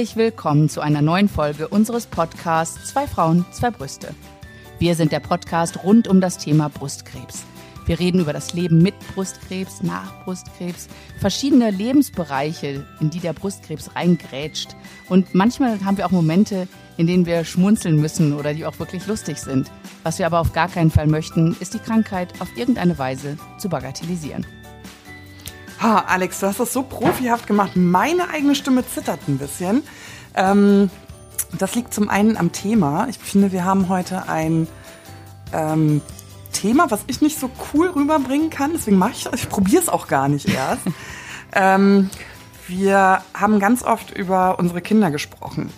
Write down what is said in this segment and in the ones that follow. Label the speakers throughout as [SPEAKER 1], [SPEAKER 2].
[SPEAKER 1] Herzlich willkommen zu einer neuen Folge unseres Podcasts Zwei Frauen, zwei Brüste. Wir sind der Podcast rund um das Thema Brustkrebs. Wir reden über das Leben mit Brustkrebs, nach Brustkrebs, verschiedene Lebensbereiche, in die der Brustkrebs reingrätscht. Und manchmal haben wir auch Momente, in denen wir schmunzeln müssen oder die auch wirklich lustig sind. Was wir aber auf gar keinen Fall möchten, ist die Krankheit auf irgendeine Weise zu bagatellisieren.
[SPEAKER 2] Ha, Alex, du hast das so profihaft gemacht. Meine eigene Stimme zittert ein bisschen. Ähm, das liegt zum einen am Thema. Ich finde, wir haben heute ein ähm, Thema, was ich nicht so cool rüberbringen kann. Deswegen mache ich, ich probiere es auch gar nicht erst. ähm, wir haben ganz oft über unsere Kinder gesprochen.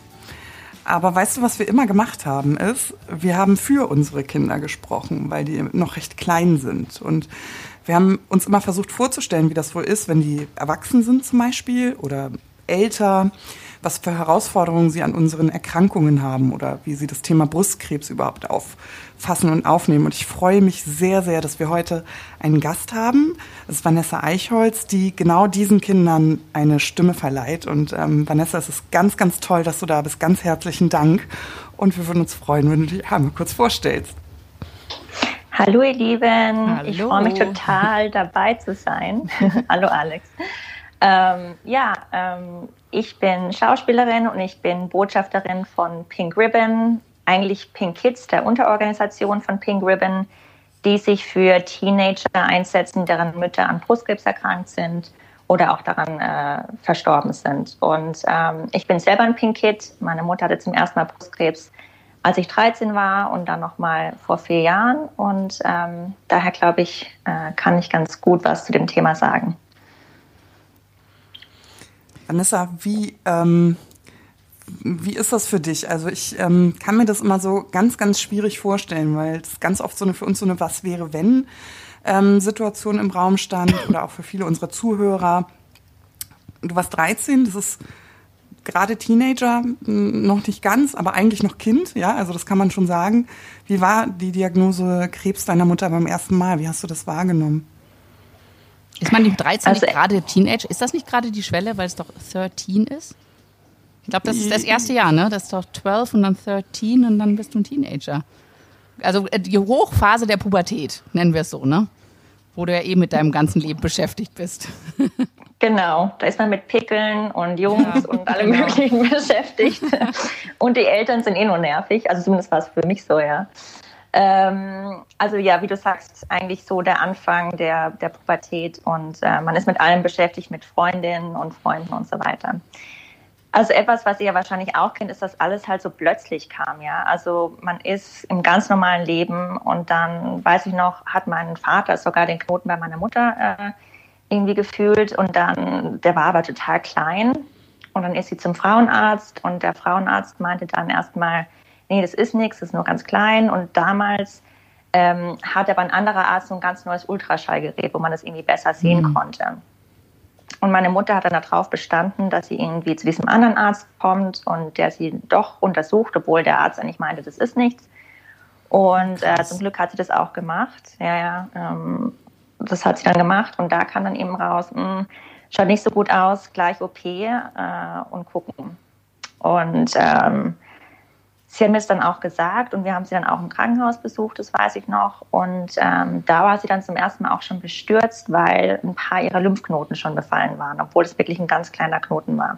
[SPEAKER 2] Aber weißt du, was wir immer gemacht haben, ist, wir haben für unsere Kinder gesprochen, weil die noch recht klein sind. Und wir haben uns immer versucht vorzustellen, wie das wohl ist, wenn die erwachsen sind zum Beispiel oder älter, was für Herausforderungen sie an unseren Erkrankungen haben oder wie sie das Thema Brustkrebs überhaupt auffassen und aufnehmen. Und ich freue mich sehr, sehr, dass wir heute einen Gast haben. Das ist Vanessa Eichholz, die genau diesen Kindern eine Stimme verleiht. Und ähm, Vanessa, es ist ganz, ganz toll, dass du da bist. Ganz herzlichen Dank. Und wir würden uns freuen, wenn du dich einmal kurz vorstellst.
[SPEAKER 3] Hallo ihr Lieben, Hallo. ich freue mich total dabei zu sein. Hallo Alex. Ähm, ja, ähm, ich bin Schauspielerin und ich bin Botschafterin von Pink Ribbon, eigentlich Pink Kids, der Unterorganisation von Pink Ribbon, die sich für Teenager einsetzen, deren Mütter an Brustkrebs erkrankt sind oder auch daran äh, verstorben sind. Und ähm, ich bin selber ein Pink Kid. Meine Mutter hatte zum ersten Mal Brustkrebs, als ich 13 war und dann nochmal vor vier Jahren. Und ähm, daher glaube ich, äh, kann ich ganz gut was zu dem Thema sagen.
[SPEAKER 2] Vanessa, wie, ähm, wie ist das für dich? Also ich ähm, kann mir das immer so ganz, ganz schwierig vorstellen, weil es ganz oft so eine, für uns so eine Was wäre, wenn ähm, Situation im Raum stand oder auch für viele unserer Zuhörer. Du warst 13, das ist gerade Teenager, noch nicht ganz, aber eigentlich noch Kind, ja, also das kann man schon sagen. Wie war die Diagnose Krebs deiner Mutter beim ersten Mal? Wie hast du das wahrgenommen?
[SPEAKER 1] Ist man im 13 also, nicht gerade Teenage? Ist das nicht gerade die Schwelle, weil es doch 13 ist? Ich glaube, das ist das erste Jahr, ne? Das ist doch 12 und dann 13 und dann bist du ein Teenager. Also äh, die Hochphase der Pubertät, nennen wir es so, ne? Wo du ja eh mit deinem ganzen Leben beschäftigt bist.
[SPEAKER 3] Genau, da ist man mit Pickeln und Jungs ja, und allem genau. Möglichen beschäftigt. Und die Eltern sind eh nur nervig, also zumindest war es für mich so, ja. Ähm, also ja, wie du sagst, eigentlich so der Anfang der, der Pubertät und äh, man ist mit allem beschäftigt, mit Freundinnen und Freunden und so weiter. Also etwas, was ihr ja wahrscheinlich auch kennt, ist, dass alles halt so plötzlich kam, ja. Also man ist im ganz normalen Leben und dann, weiß ich noch, hat mein Vater sogar den Knoten bei meiner Mutter äh, irgendwie gefühlt und dann, der war aber total klein und dann ist sie zum Frauenarzt und der Frauenarzt meinte dann erstmal, nee, das ist nichts, das ist nur ganz klein. Und damals ähm, hat aber ein anderer Arzt so ein ganz neues Ultraschallgerät, wo man das irgendwie besser sehen mhm. konnte. Und meine Mutter hat dann darauf bestanden, dass sie irgendwie zu diesem anderen Arzt kommt und der sie doch untersucht, obwohl der Arzt eigentlich meinte, das ist nichts. Und äh, zum Glück hat sie das auch gemacht. Ja, ja. Ähm, das hat sie dann gemacht und da kam dann eben raus, mh, hm, schaut nicht so gut aus, gleich OP äh, und gucken. Und ähm, Sie haben mir das dann auch gesagt und wir haben sie dann auch im Krankenhaus besucht, das weiß ich noch. Und ähm, da war sie dann zum ersten Mal auch schon bestürzt, weil ein paar ihrer Lymphknoten schon befallen waren, obwohl es wirklich ein ganz kleiner Knoten war.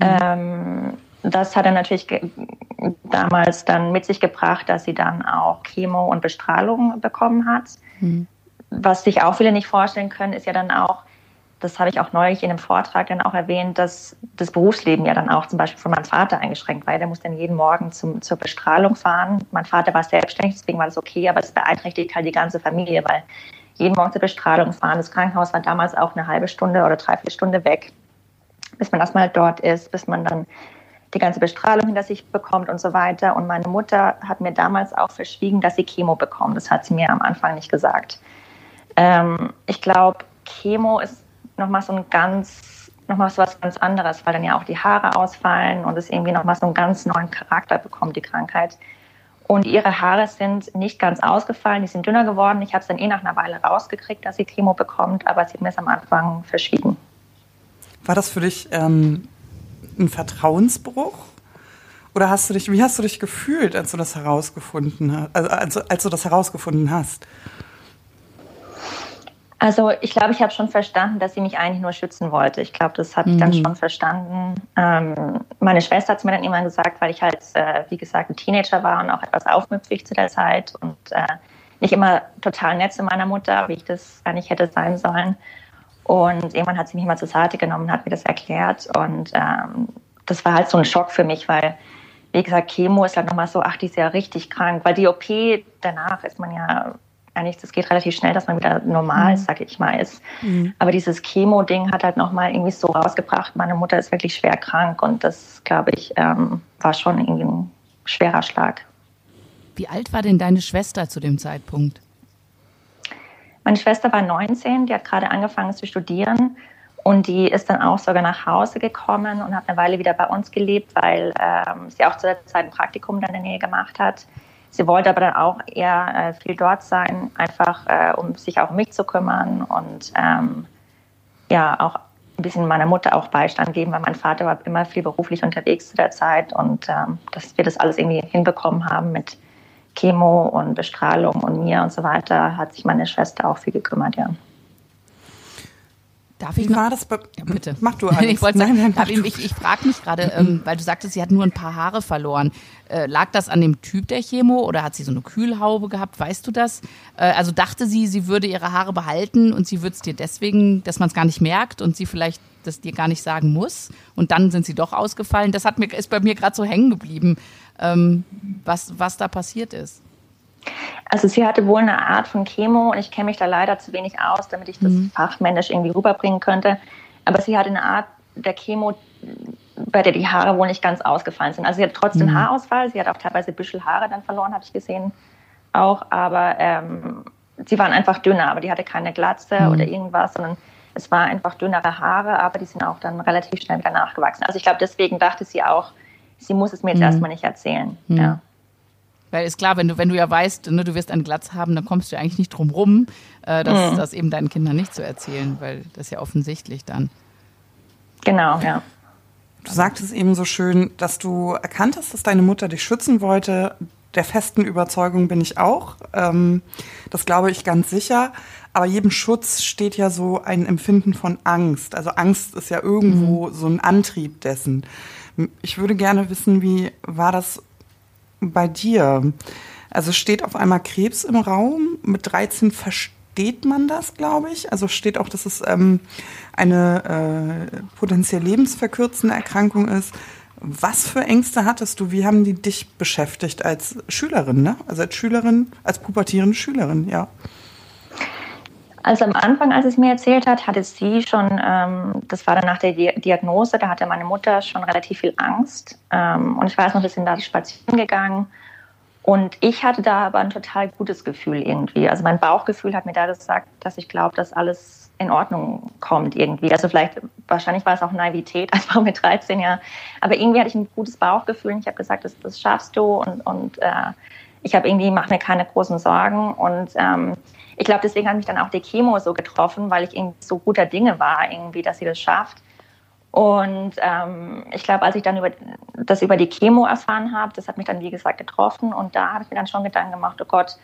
[SPEAKER 3] Mhm. Ähm, das hat er natürlich damals dann mit sich gebracht, dass sie dann auch Chemo und Bestrahlung bekommen hat. Mhm. Was sich auch viele nicht vorstellen können, ist ja dann auch, das habe ich auch neulich in einem Vortrag dann auch erwähnt, dass das Berufsleben ja dann auch zum Beispiel von meinem Vater eingeschränkt war. Der muss dann jeden Morgen zum, zur Bestrahlung fahren. Mein Vater war selbstständig, deswegen war das okay, aber es beeinträchtigt halt die ganze Familie, weil jeden Morgen zur Bestrahlung fahren. Das Krankenhaus war damals auch eine halbe Stunde oder dreiviertel Stunde weg, bis man erstmal dort ist, bis man dann die ganze Bestrahlung hinter sich bekommt und so weiter. Und meine Mutter hat mir damals auch verschwiegen, dass sie Chemo bekommt. Das hat sie mir am Anfang nicht gesagt. Ähm, ich glaube, Chemo ist nochmal so ein ganz, nochmal so was ganz anderes, weil dann ja auch die Haare ausfallen und es irgendwie nochmal so einen ganz neuen Charakter bekommt, die Krankheit. Und ihre Haare sind nicht ganz ausgefallen, die sind dünner geworden. Ich habe es dann eh nach einer Weile rausgekriegt, dass sie Chemo bekommt, aber sie hat mir es am Anfang verschwiegen.
[SPEAKER 2] War das für dich ähm, ein Vertrauensbruch? Oder hast du dich, wie hast du dich gefühlt, als du das herausgefunden hast, also als, als du das herausgefunden hast?
[SPEAKER 3] Also ich glaube, ich habe schon verstanden, dass sie mich eigentlich nur schützen wollte. Ich glaube, das habe ich dann mhm. schon verstanden. Ähm, meine Schwester hat es mir dann immer gesagt, weil ich halt, äh, wie gesagt, ein Teenager war und auch etwas aufmüpfig zu der Zeit und äh, nicht immer total nett zu meiner Mutter, wie ich das eigentlich hätte sein sollen. Und irgendwann hat sie mich mal zur Seite genommen und hat mir das erklärt. Und ähm, das war halt so ein Schock für mich, weil, wie gesagt, Chemo ist halt nochmal so, ach, die ist ja richtig krank. Weil die OP danach ist man ja eigentlich, das geht relativ schnell, dass man wieder normal, mhm. sag ich mal, ist. Mhm. Aber dieses Chemo-Ding hat halt nochmal irgendwie so rausgebracht, meine Mutter ist wirklich schwer krank und das, glaube ich, ähm, war schon irgendwie ein schwerer Schlag.
[SPEAKER 1] Wie alt war denn deine Schwester zu dem Zeitpunkt?
[SPEAKER 3] Meine Schwester war 19, die hat gerade angefangen zu studieren und die ist dann auch sogar nach Hause gekommen und hat eine Weile wieder bei uns gelebt, weil ähm, sie auch zu der Zeit ein Praktikum in der Nähe gemacht hat. Sie wollte aber dann auch eher äh, viel dort sein, einfach äh, um sich auch um mich zu kümmern und ähm, ja auch ein bisschen meiner Mutter auch Beistand geben, weil mein Vater war immer viel beruflich unterwegs zu der Zeit und ähm, dass wir das alles irgendwie hinbekommen haben mit Chemo und Bestrahlung und mir und so weiter, hat sich meine Schwester auch viel gekümmert, ja.
[SPEAKER 1] Darf ich Wie war das? Bei, ja, bitte. Mach du alles. ich wollte sagen, nein, nein, ich, ich, ich frage mich gerade, ähm, weil du sagtest, sie hat nur ein paar Haare verloren. Äh, lag das an dem Typ der Chemo oder hat sie so eine Kühlhaube gehabt? Weißt du das? Äh, also dachte sie, sie würde ihre Haare behalten und sie würde es dir deswegen, dass man es gar nicht merkt und sie vielleicht das dir gar nicht sagen muss und dann sind sie doch ausgefallen. Das hat mir, ist bei mir gerade so hängen geblieben ähm, was, was da passiert ist.
[SPEAKER 3] Also sie hatte wohl eine Art von Chemo und ich kenne mich da leider zu wenig aus, damit ich das mhm. fachmännisch irgendwie rüberbringen könnte. Aber sie hatte eine Art der Chemo, bei der die Haare wohl nicht ganz ausgefallen sind. Also sie hat trotzdem mhm. Haarausfall, sie hat auch teilweise Büschelhaare dann verloren, habe ich gesehen auch, aber ähm, sie waren einfach dünner, aber die hatte keine Glatze mhm. oder irgendwas, sondern es war einfach dünnere Haare, aber die sind auch dann relativ schnell wieder nachgewachsen. Also ich glaube, deswegen dachte sie auch, sie muss es mir jetzt mhm. erstmal nicht erzählen. Mhm. Ja.
[SPEAKER 1] Weil ist klar, wenn du, wenn du ja weißt, ne, du wirst einen Glatz haben, dann kommst du ja eigentlich nicht drum rum, äh, das, mhm. das eben deinen Kindern nicht zu erzählen, weil das ist ja offensichtlich dann.
[SPEAKER 3] Genau, ja.
[SPEAKER 2] Du sagtest eben so schön, dass du erkannt hast, dass deine Mutter dich schützen wollte. Der festen Überzeugung bin ich auch. Ähm, das glaube ich ganz sicher. Aber jedem Schutz steht ja so ein Empfinden von Angst. Also Angst ist ja irgendwo mhm. so ein Antrieb dessen. Ich würde gerne wissen, wie war das bei dir? Also steht auf einmal Krebs im Raum. Mit 13 versteht man das, glaube ich. Also steht auch, dass es ähm, eine äh, potenziell lebensverkürzende Erkrankung ist. Was für Ängste hattest du? Wie haben die dich beschäftigt als Schülerin, ne? Also als Schülerin, als pubertierende Schülerin, ja.
[SPEAKER 3] Also am Anfang, als es mir erzählt hat, hatte sie schon, ähm, das war dann nach der Diagnose, da hatte meine Mutter schon relativ viel Angst. Ähm, und ich weiß noch, wir sind da spazieren gegangen. Und ich hatte da aber ein total gutes Gefühl irgendwie. Also mein Bauchgefühl hat mir da gesagt, dass ich glaube, dass alles in Ordnung kommt irgendwie. Also vielleicht, wahrscheinlich war es auch Naivität, einfach mit 13 Jahren. Aber irgendwie hatte ich ein gutes Bauchgefühl und ich habe gesagt, das, das schaffst du und, und äh, ich habe irgendwie, mach mir keine großen Sorgen und ähm, ich glaube, deswegen hat mich dann auch die Chemo so getroffen, weil ich irgendwie so guter Dinge war, irgendwie, dass sie das schafft. Und ähm, ich glaube, als ich dann über, das über die Chemo erfahren habe, das hat mich dann, wie gesagt, getroffen. Und da habe ich mir dann schon Gedanken gemacht, oh Gott,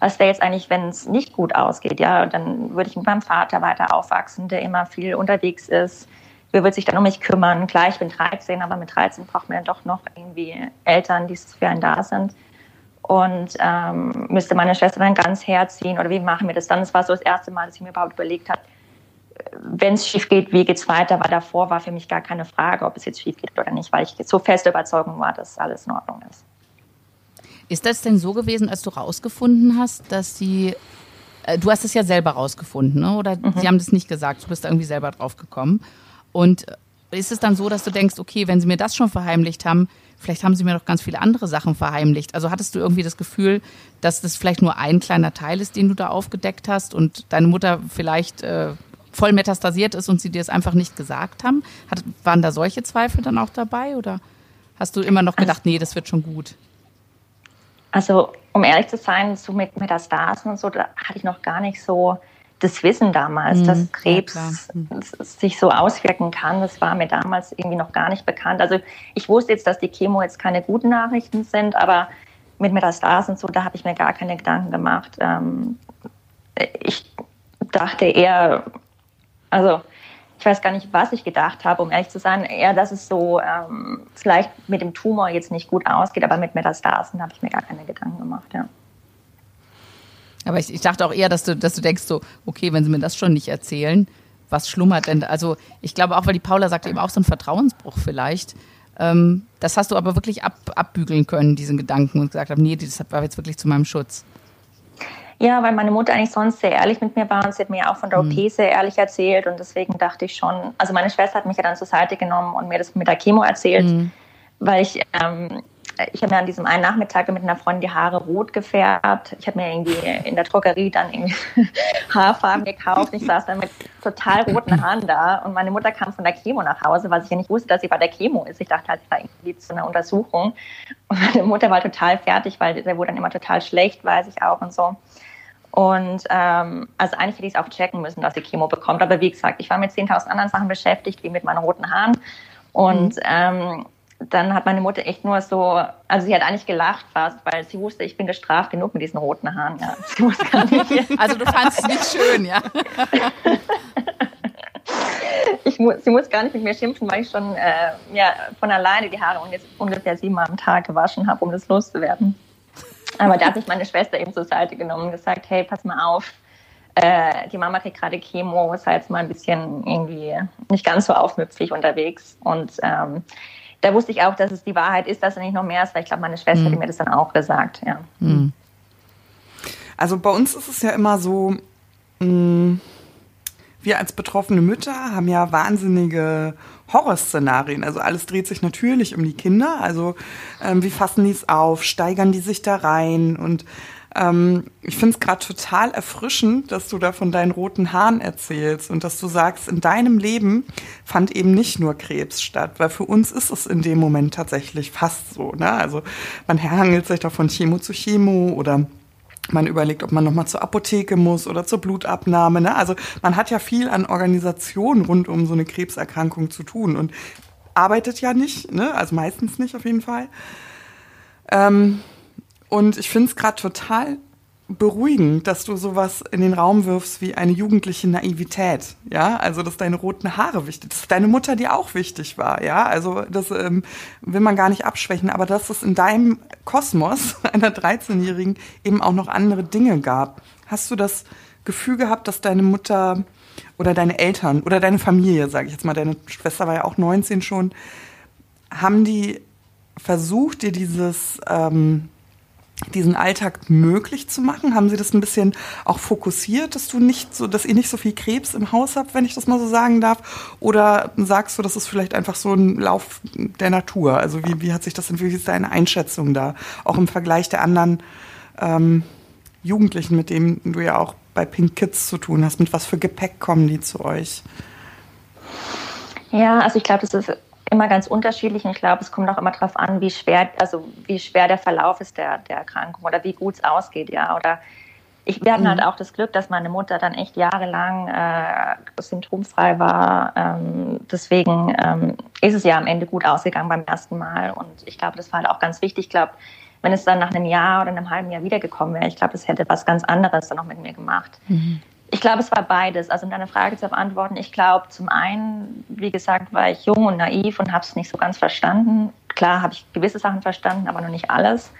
[SPEAKER 3] was wäre jetzt eigentlich, wenn es nicht gut ausgeht? Ja, dann würde ich mit meinem Vater weiter aufwachsen, der immer viel unterwegs ist. Wer wird sich dann um mich kümmern? Klar, ich bin 13, aber mit 13 braucht man ja doch noch irgendwie Eltern, die für einen da sind und ähm, müsste meine Schwester dann ganz herziehen oder wie machen wir das dann? Das war so das erste Mal, dass ich mir überhaupt überlegt habe, wenn es schief geht, wie geht es weiter? Weil davor war für mich gar keine Frage, ob es jetzt schief geht oder nicht, weil ich so feste Überzeugung war, dass alles in Ordnung ist.
[SPEAKER 1] Ist das denn so gewesen, als du rausgefunden hast, dass sie, äh, du hast es ja selber rausgefunden, ne? oder mhm. sie haben das nicht gesagt, du bist irgendwie selber drauf gekommen. Und ist es dann so, dass du denkst, okay, wenn sie mir das schon verheimlicht haben, vielleicht haben sie mir noch ganz viele andere Sachen verheimlicht. Also hattest du irgendwie das Gefühl, dass das vielleicht nur ein kleiner Teil ist, den du da aufgedeckt hast und deine Mutter vielleicht äh, voll metastasiert ist und sie dir es einfach nicht gesagt haben? Hat, waren da solche Zweifel dann auch dabei oder hast du immer noch gedacht, nee, das wird schon gut?
[SPEAKER 3] Also, um ehrlich zu sein, so mit Metastasen und so, da hatte ich noch gar nicht so das Wissen damals, mhm, dass Krebs ja, mhm. sich so auswirken kann, das war mir damals irgendwie noch gar nicht bekannt. Also ich wusste jetzt, dass die Chemo jetzt keine guten Nachrichten sind, aber mit Metastasen und so, da habe ich mir gar keine Gedanken gemacht. Ähm, ich dachte eher, also ich weiß gar nicht, was ich gedacht habe, um ehrlich zu sein, eher, dass es so ähm, vielleicht mit dem Tumor jetzt nicht gut ausgeht, aber mit Metastasen habe ich mir gar keine Gedanken gemacht, ja.
[SPEAKER 1] Aber ich, ich dachte auch eher, dass du, dass du denkst so, okay, wenn sie mir das schon nicht erzählen, was schlummert denn? Also ich glaube auch, weil die Paula sagte eben auch so ein Vertrauensbruch vielleicht. Ähm, das hast du aber wirklich ab, abbügeln können, diesen Gedanken, und gesagt haben, nee, das war jetzt wirklich zu meinem Schutz.
[SPEAKER 3] Ja, weil meine Mutter eigentlich sonst sehr ehrlich mit mir war und sie hat mir auch von der OP mhm. sehr ehrlich erzählt und deswegen dachte ich schon, also meine Schwester hat mich ja dann zur Seite genommen und mir das mit der Chemo erzählt, mhm. weil ich ähm, ich habe mir an diesem einen Nachmittag mit einer Freundin die Haare rot gefärbt. Ich habe mir irgendwie in der Drogerie dann irgendwie Haarfarben gekauft. Ich saß dann mit total roten Haaren da und meine Mutter kam von der Chemo nach Hause, was ich ja nicht wusste, dass sie bei der Chemo ist. Ich dachte halt, sie war irgendwie zu einer Untersuchung. Und meine Mutter war total fertig, weil der wurde dann immer total schlecht, weiß ich auch und so. Und ähm, also eigentlich hätte ich es auch checken müssen, dass sie Chemo bekommt. Aber wie gesagt, ich war mit 10.000 anderen Sachen beschäftigt, wie mit meinen roten Haaren. Und mhm. ähm, dann hat meine Mutter echt nur so, also sie hat eigentlich gelacht fast, weil sie wusste, ich bin gestraft genug mit diesen roten Haaren. Ja. Sie wusste gar
[SPEAKER 1] nicht. also du fandest es nicht schön, ja?
[SPEAKER 3] ich mu sie muss gar nicht mit mir schimpfen, weil ich schon äh, ja, von alleine die Haare ungefähr siebenmal am Tag gewaschen habe, um das loszuwerden. Aber da hat mich meine Schwester eben zur Seite genommen und gesagt, hey, pass mal auf, äh, die Mama kriegt gerade Chemo, ist halt mal ein bisschen irgendwie nicht ganz so aufmüpfig unterwegs und ähm, da wusste ich auch, dass es die Wahrheit ist, dass er nicht noch mehr ist, weil ich glaube, meine Schwester mhm. hat mir das dann auch gesagt, ja. Mhm.
[SPEAKER 2] Also bei uns ist es ja immer so, mh, mm, wir als betroffene Mütter haben ja wahnsinnige Horrorszenarien. Also alles dreht sich natürlich um die Kinder. Also ähm, wie fassen die es auf? Steigern die sich da rein? Und ähm, ich finde es gerade total erfrischend, dass du da von deinen roten Haaren erzählst und dass du sagst, in deinem Leben fand eben nicht nur Krebs statt, weil für uns ist es in dem Moment tatsächlich fast so. Ne? Also man hangelt sich da von Chemo zu Chemo oder man überlegt, ob man nochmal zur Apotheke muss oder zur Blutabnahme. Ne? Also man hat ja viel an Organisationen rund um so eine Krebserkrankung zu tun und arbeitet ja nicht, ne? also meistens nicht auf jeden Fall. Ähm, und ich finde es gerade total beruhigend, dass du sowas in den Raum wirfst wie eine jugendliche Naivität, ja, also dass deine roten Haare wichtig, dass deine Mutter dir auch wichtig war, ja, also das ähm, will man gar nicht abschwächen, aber dass es in deinem Kosmos einer 13-Jährigen eben auch noch andere Dinge gab. Hast du das Gefühl gehabt, dass deine Mutter oder deine Eltern oder deine Familie, sage ich jetzt mal, deine Schwester war ja auch 19 schon, haben die versucht, dir dieses ähm, diesen Alltag möglich zu machen? Haben Sie das ein bisschen auch fokussiert, dass du nicht so, dass ihr nicht so viel Krebs im Haus habt, wenn ich das mal so sagen darf? Oder sagst du, das ist vielleicht einfach so ein Lauf der Natur? Also wie, wie hat sich das entwickelt? Wie ist deine Einschätzung da? Auch im Vergleich der anderen ähm, Jugendlichen, mit denen du ja auch bei Pink Kids zu tun hast. Mit was für Gepäck kommen die zu euch?
[SPEAKER 3] Ja, also ich glaube, das ist immer ganz unterschiedlich und ich glaube, es kommt auch immer darauf an, wie schwer, also wie schwer der Verlauf ist der, der Erkrankung oder wie gut es ausgeht, ja. Oder ich, wir hatten halt mhm. halt auch das Glück, dass meine Mutter dann echt jahrelang äh, symptomfrei war. Ähm, deswegen ähm, ist es ja am Ende gut ausgegangen beim ersten Mal. Und ich glaube, das war halt auch ganz wichtig. Ich glaube, wenn es dann nach einem Jahr oder einem halben Jahr wiedergekommen wäre, ich glaube, das hätte was ganz anderes dann noch mit mir gemacht. Mhm. Ich glaube, es war beides. Also um deine Frage zu beantworten, ich glaube, zum einen, wie gesagt, war ich jung und naiv und habe es nicht so ganz verstanden. Klar habe ich gewisse Sachen verstanden, aber noch nicht alles.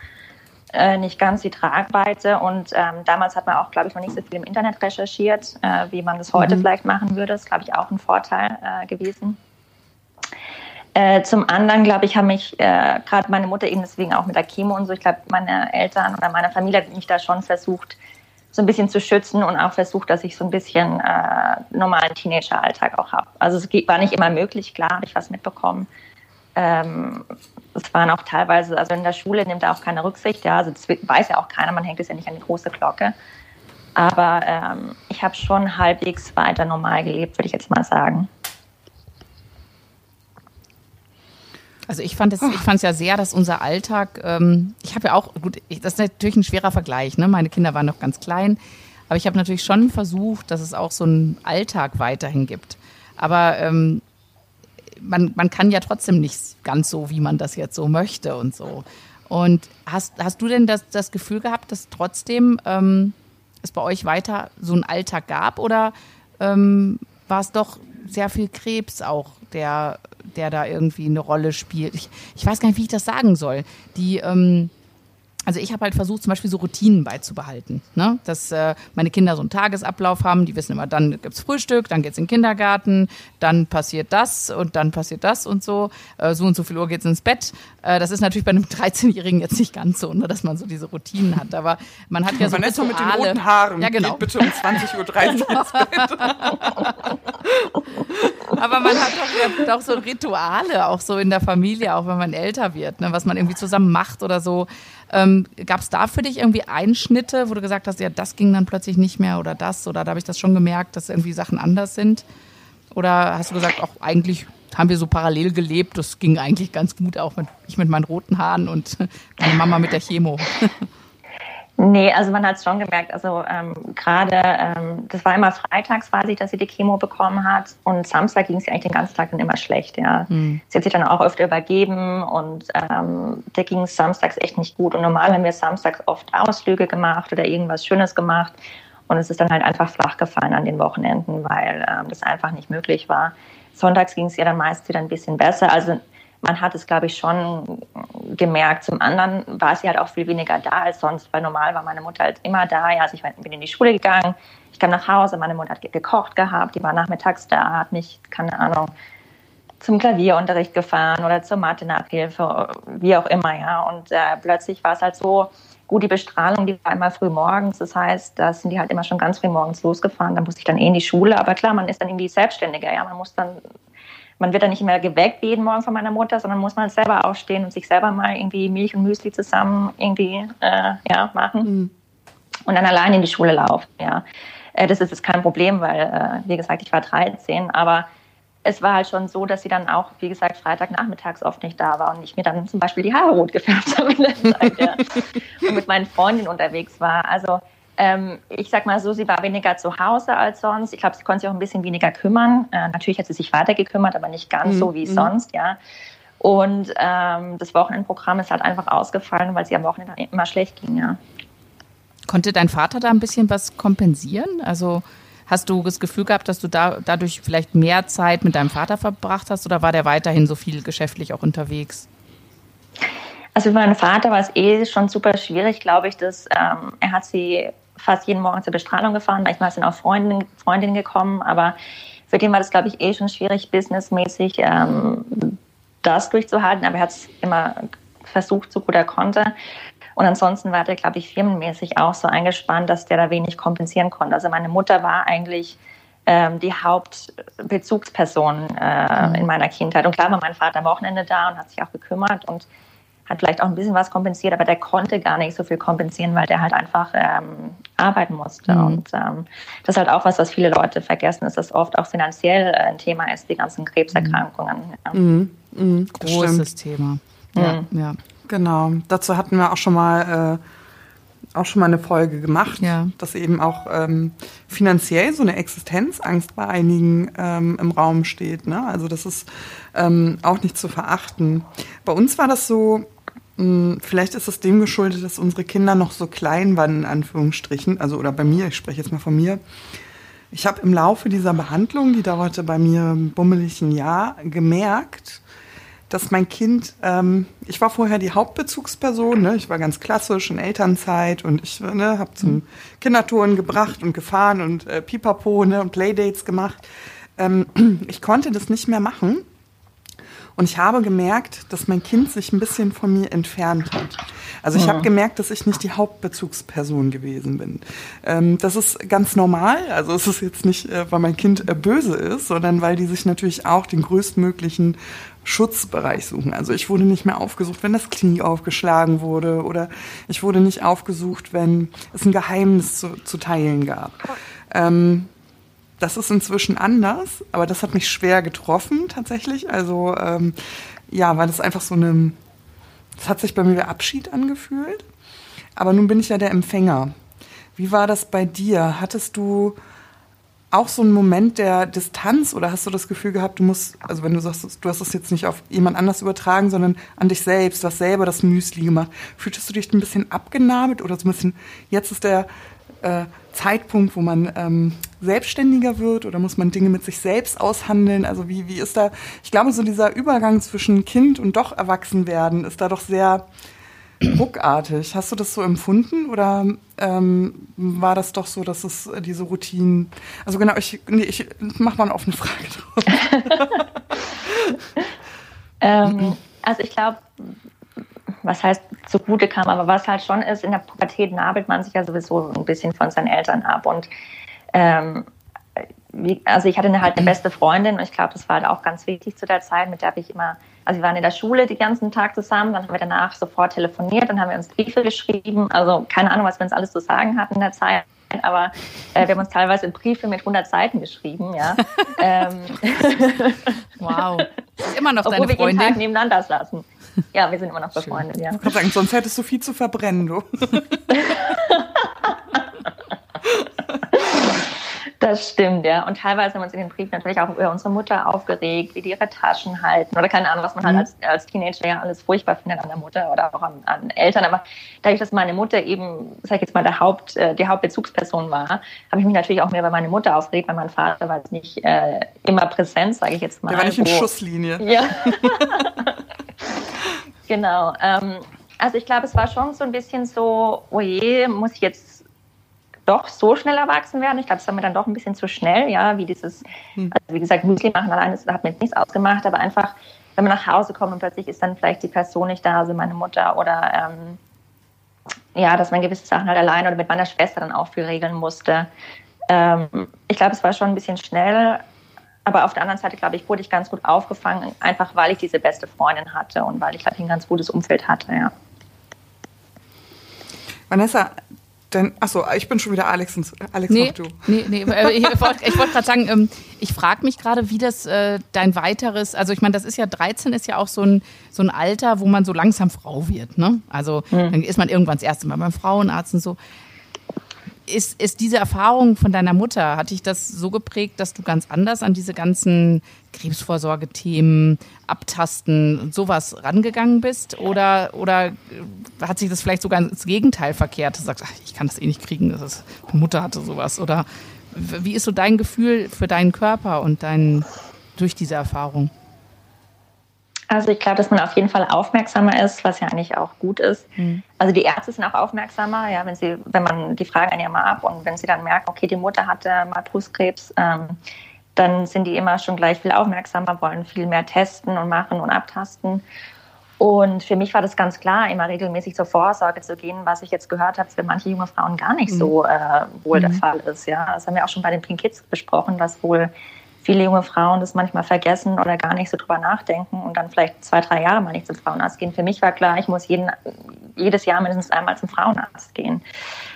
[SPEAKER 3] Äh, nicht ganz die Tragweite. Und ähm, damals hat man auch, glaube ich, noch nicht so viel im Internet recherchiert, äh, wie man das heute mhm. vielleicht machen würde. Das ist, glaube ich, auch ein Vorteil äh, gewesen. Äh, zum anderen, glaube ich, haben mich äh, gerade meine Mutter eben deswegen auch mit der Chemo und so, ich glaube, meine Eltern oder meine Familie hat mich da schon versucht, so ein bisschen zu schützen und auch versucht, dass ich so ein bisschen äh, normalen Teenager-Alltag auch habe. Also es war nicht immer möglich, klar, habe ich was mitbekommen. Ähm, es waren auch teilweise, also in der Schule nimmt er auch keine Rücksicht, ja, also das weiß ja auch keiner, man hängt es ja nicht an die große Glocke. Aber ähm, ich habe schon halbwegs weiter normal gelebt, würde ich jetzt mal sagen.
[SPEAKER 1] Also ich fand es, ich fand es ja sehr, dass unser Alltag, ähm, ich habe ja auch, gut, ich, das ist natürlich ein schwerer Vergleich, ne? Meine Kinder waren noch ganz klein, Aber ich habe natürlich schon versucht, dass es auch so einen Alltag weiterhin gibt. Aber ähm, man, man kann ja trotzdem nicht ganz so, wie man das jetzt so möchte und so. Und hast, hast du denn das, das Gefühl gehabt, dass trotzdem ähm, es bei euch weiter so einen Alltag gab oder ähm, war es doch sehr viel Krebs auch, der, der da irgendwie eine Rolle spielt? Ich, ich weiß gar nicht, wie ich das sagen soll. Die, ähm, also ich habe halt versucht, zum Beispiel so Routinen beizubehalten. Ne? Dass äh, meine Kinder so einen Tagesablauf haben, die wissen immer, dann gibt's Frühstück, dann geht's in den Kindergarten, dann passiert das und dann passiert das und so. Äh, so und so viel Uhr geht's ins Bett. Äh, das ist natürlich bei einem 13-Jährigen jetzt nicht ganz so, ne, dass man so diese Routinen hat. Aber man hat ja so
[SPEAKER 2] Vanessa mit den roten Haaren
[SPEAKER 1] ja, genau.
[SPEAKER 2] geht bitte um 20.30 Uhr ins Bett.
[SPEAKER 1] Aber man hat doch, doch so Rituale, auch so in der Familie, auch wenn man älter wird, ne, was man irgendwie zusammen macht oder so. Ähm, Gab es da für dich irgendwie Einschnitte, wo du gesagt hast, ja, das ging dann plötzlich nicht mehr oder das oder da habe ich das schon gemerkt, dass irgendwie Sachen anders sind? Oder hast du gesagt, auch eigentlich haben wir so parallel gelebt, das ging eigentlich ganz gut, auch mit, ich mit meinen roten Haaren und meine Mama mit der Chemo?
[SPEAKER 3] Nee, also man hat es schon gemerkt. Also ähm, gerade, ähm, das war immer freitags, weiß ich, dass sie die Chemo bekommen hat. Und Samstag ging es ihr eigentlich den ganzen Tag dann immer schlecht. Ja. Hm. Sie hat sich dann auch öfter übergeben und ähm, da ging es samstags echt nicht gut. Und normal haben wir samstags oft Ausflüge gemacht oder irgendwas Schönes gemacht. Und es ist dann halt einfach flach gefallen an den Wochenenden, weil ähm, das einfach nicht möglich war. Sonntags ging es ihr dann meist wieder ein bisschen besser. Also man hat es, glaube ich, schon gemerkt. Zum anderen war sie halt auch viel weniger da als sonst, weil normal war meine Mutter halt immer da. Ja, also ich bin in die Schule gegangen, ich kam nach Hause, meine Mutter hat gekocht gehabt, die war nachmittags da, hat mich, keine Ahnung, zum Klavierunterricht gefahren oder zur Mathe-Nachhilfe, wie auch immer, ja. Und äh, plötzlich war es halt so, gut, die Bestrahlung, die war immer früh morgens, das heißt, da sind die halt immer schon ganz früh morgens losgefahren, dann musste ich dann eh in die Schule, aber klar, man ist dann irgendwie selbstständiger, ja, man muss dann man wird dann nicht mehr geweckt jeden Morgen von meiner Mutter, sondern muss man selber aufstehen und sich selber mal irgendwie Milch und Müsli zusammen irgendwie äh, ja, machen. Mhm. Und dann allein in die Schule laufen, ja. Äh, das ist jetzt kein Problem, weil, äh, wie gesagt, ich war 13, aber es war halt schon so, dass sie dann auch, wie gesagt, Freitagnachmittags oft nicht da war und ich mir dann zum Beispiel die Haare rot gefärbt habe in der Zeit, ja. und mit meinen Freundinnen unterwegs war. Also ähm, ich sag mal so, sie war weniger zu Hause als sonst. Ich glaube, sie konnte sich auch ein bisschen weniger kümmern. Äh, natürlich hat sie sich weiter gekümmert, aber nicht ganz mhm. so wie mhm. sonst, ja. Und ähm, das Wochenendprogramm ist halt einfach ausgefallen, weil sie am Wochenende immer schlecht ging, ja.
[SPEAKER 1] Konnte dein Vater da ein bisschen was kompensieren? Also hast du das Gefühl gehabt, dass du da dadurch vielleicht mehr Zeit mit deinem Vater verbracht hast oder war der weiterhin so viel geschäftlich auch unterwegs?
[SPEAKER 3] Also für meinen Vater war es eh schon super schwierig, glaube ich, dass ähm, er hat sie fast jeden Morgen zur Bestrahlung gefahren. Manchmal sind auch Freundinnen, Freundinnen gekommen, aber für den war das, glaube ich, eh schon schwierig, businessmäßig ähm, das durchzuhalten. Aber er hat es immer versucht, so gut er konnte. Und ansonsten war der, glaube ich, firmenmäßig auch so eingespannt, dass der da wenig kompensieren konnte. Also meine Mutter war eigentlich ähm, die Hauptbezugsperson äh, mhm. in meiner Kindheit. Und klar war mein Vater am Wochenende da und hat sich auch gekümmert und hat vielleicht auch ein bisschen was kompensiert, aber der konnte gar nicht so viel kompensieren, weil der halt einfach ähm, arbeiten musste. Mhm. Und ähm, das ist halt auch was, was viele Leute vergessen, ist, dass oft auch finanziell äh, ein Thema ist, die ganzen Krebserkrankungen. Ja.
[SPEAKER 2] Mhm. Mhm.
[SPEAKER 1] Großes Thema.
[SPEAKER 2] Ja. ja. Genau. Dazu hatten wir auch schon mal äh, auch schon mal eine Folge gemacht, ja. dass eben auch ähm, finanziell so eine Existenzangst bei einigen ähm, im Raum steht. Ne? Also das ist ähm, auch nicht zu verachten. Bei uns war das so, vielleicht ist es dem geschuldet, dass unsere Kinder noch so klein waren, in Anführungsstrichen. Also, oder bei mir, ich spreche jetzt mal von mir. Ich habe im Laufe dieser Behandlung, die dauerte bei mir bummelig ein Jahr, gemerkt, dass mein Kind, ähm, ich war vorher die Hauptbezugsperson, ne? ich war ganz klassisch in Elternzeit und ich ne, habe zum Kindertouren gebracht und gefahren und äh, Pipapo ne, und Playdates gemacht. Ähm, ich konnte das nicht mehr machen und ich habe gemerkt, dass mein Kind sich ein bisschen von mir entfernt hat. Also ich ja. habe gemerkt, dass ich nicht die Hauptbezugsperson gewesen bin. Ähm, das ist ganz normal. Also es ist jetzt nicht, äh, weil mein Kind äh, böse ist, sondern weil die sich natürlich auch den größtmöglichen Schutzbereich suchen. Also ich wurde nicht mehr aufgesucht, wenn das Knie aufgeschlagen wurde oder ich wurde nicht aufgesucht, wenn es ein Geheimnis zu, zu teilen gab. Ähm, das ist inzwischen anders, aber das hat mich schwer getroffen tatsächlich. Also ähm, ja, weil das einfach so eine, das hat sich bei mir wie Abschied angefühlt. Aber nun bin ich ja der Empfänger Wie war das bei dir? Hattest du auch so einen Moment der Distanz oder hast du das Gefühl gehabt, du musst, also wenn du sagst, du hast es jetzt nicht auf jemand anders übertragen, sondern an dich selbst, du hast selber das Müsli gemacht. Fühltest du dich ein bisschen abgenabelt oder so ein bisschen, jetzt ist der äh, Zeitpunkt, wo man ähm, selbstständiger wird oder muss man Dinge mit sich selbst aushandeln? Also wie, wie ist da, ich glaube, so dieser Übergang zwischen Kind und doch Erwachsenwerden ist da doch sehr ruckartig. Hast du das so empfunden oder ähm, war das doch so, dass es diese Routinen, also genau, ich, nee, ich mach mal eine offene Frage drauf.
[SPEAKER 3] ähm, also ich glaube, was heißt zugute kam, aber was halt schon ist, in der Pubertät nabelt man sich ja sowieso ein bisschen von seinen Eltern ab und ähm, wie, also ich hatte halt eine beste Freundin und ich glaube, das war halt auch ganz wichtig zu der Zeit, mit der habe ich immer, also wir waren in der Schule den ganzen Tag zusammen, dann haben wir danach sofort telefoniert, dann haben wir uns Briefe geschrieben, also keine Ahnung, was wir uns alles zu sagen hatten in der Zeit, aber äh, wir haben uns teilweise Briefe mit 100 Seiten geschrieben, ja. ähm,
[SPEAKER 1] wow, ist immer noch
[SPEAKER 3] Obwohl
[SPEAKER 1] deine
[SPEAKER 3] wir
[SPEAKER 1] Freundin.
[SPEAKER 3] jeden Tag nebeneinander saßen. Ja, wir sind immer noch befreundet, ja.
[SPEAKER 2] Ich kann sagen, sonst hättest du viel zu verbrennen, du.
[SPEAKER 3] Das stimmt, ja. Und teilweise haben wir uns in den Briefen natürlich auch über unsere Mutter aufgeregt, wie die ihre Taschen halten oder keine Ahnung, was man halt
[SPEAKER 1] Mhm.
[SPEAKER 3] als, als Teenager ja alles furchtbar findet an der Mutter oder auch an, an Eltern. Aber dadurch, dass meine Mutter eben, sag ich jetzt mal, der Haupt, äh, die Hauptbezugsperson war, habe ich mich natürlich auch mehr bei meiner Mutter aufgeregt, weil mein Vater war jetzt nicht äh, immer präsent, sage ich jetzt mal.
[SPEAKER 2] Der war nicht in Schusslinie.
[SPEAKER 3] ja. genau. Ähm, also ich glaube, es war schon so ein bisschen so, oh je, muss ich jetzt doch so schnell erwachsen werden? Ich glaube, es war mir dann doch ein bisschen zu schnell, ja, wie dieses,
[SPEAKER 2] Hm.
[SPEAKER 3] also wie gesagt, Müsli machen alleine das hat mir jetzt nichts ausgemacht, aber einfach, wenn man nach Hause kommt und plötzlich ist dann vielleicht die Person nicht da, also meine Mutter oder ähm, ja, dass man gewisse Sachen halt alleine oder mit meiner Schwester dann auch viel regeln musste. Ähm, ich glaube, es war schon ein bisschen schnell, aber auf der anderen Seite, glaube ich, wurde ich ganz gut aufgefangen, einfach weil ich diese beste Freundin hatte und weil ich, glaube ich, ein ganz gutes Umfeld hatte, ja.
[SPEAKER 2] Vanessa, denn, achso, ich bin schon wieder Alex, und- Alex
[SPEAKER 1] Nee,
[SPEAKER 2] mach du.
[SPEAKER 1] nee, nee. äh, Ich wollte wollt gerade sagen, ähm, ich frage mich gerade, wie das äh, dein weiteres, also ich meine, das ist ja 13 ist ja auch so ein, so ein Alter, wo man so langsam Frau wird, ne? Also dann ist man irgendwann das erste Mal beim Frauenarzt und so. Ist, ist diese Erfahrung von deiner Mutter, hat dich das so geprägt, dass du ganz anders an diese ganzen Krebsvorsorgethemen, Abtasten und sowas rangegangen bist? Oder, oder hat sich das vielleicht sogar ins Gegenteil verkehrt? Du sagst, ach, ich kann das eh nicht kriegen, das ist, meine Mutter hatte sowas. Oder wie ist so dein Gefühl für deinen Körper und dein, durch diese Erfahrung?
[SPEAKER 3] Also ich glaube, dass man auf jeden Fall aufmerksamer ist, was ja eigentlich auch gut ist. Also die Ärzte sind auch aufmerksamer, ja, wenn sie, wenn man die fragen einen ja mal ab und wenn sie dann merken, okay, die Mutter hatte mal Brustkrebs, ähm, dann sind die immer schon gleich viel aufmerksamer, wollen viel mehr testen und machen und abtasten. Und für mich war das ganz klar, immer regelmäßig zur Vorsorge zu gehen, was ich jetzt gehört habe, für manche junge Frauen gar nicht so äh, wohl der Fall ist. Ja, das haben wir auch schon bei den Pink Kids besprochen, dass wohl viele junge Frauen das manchmal vergessen oder gar nicht so drüber nachdenken und dann vielleicht zwei, drei Jahre mal nicht zum Frauenarzt gehen. Für mich war klar, ich muss jeden, jedes Jahr mindestens einmal zum Frauenarzt gehen.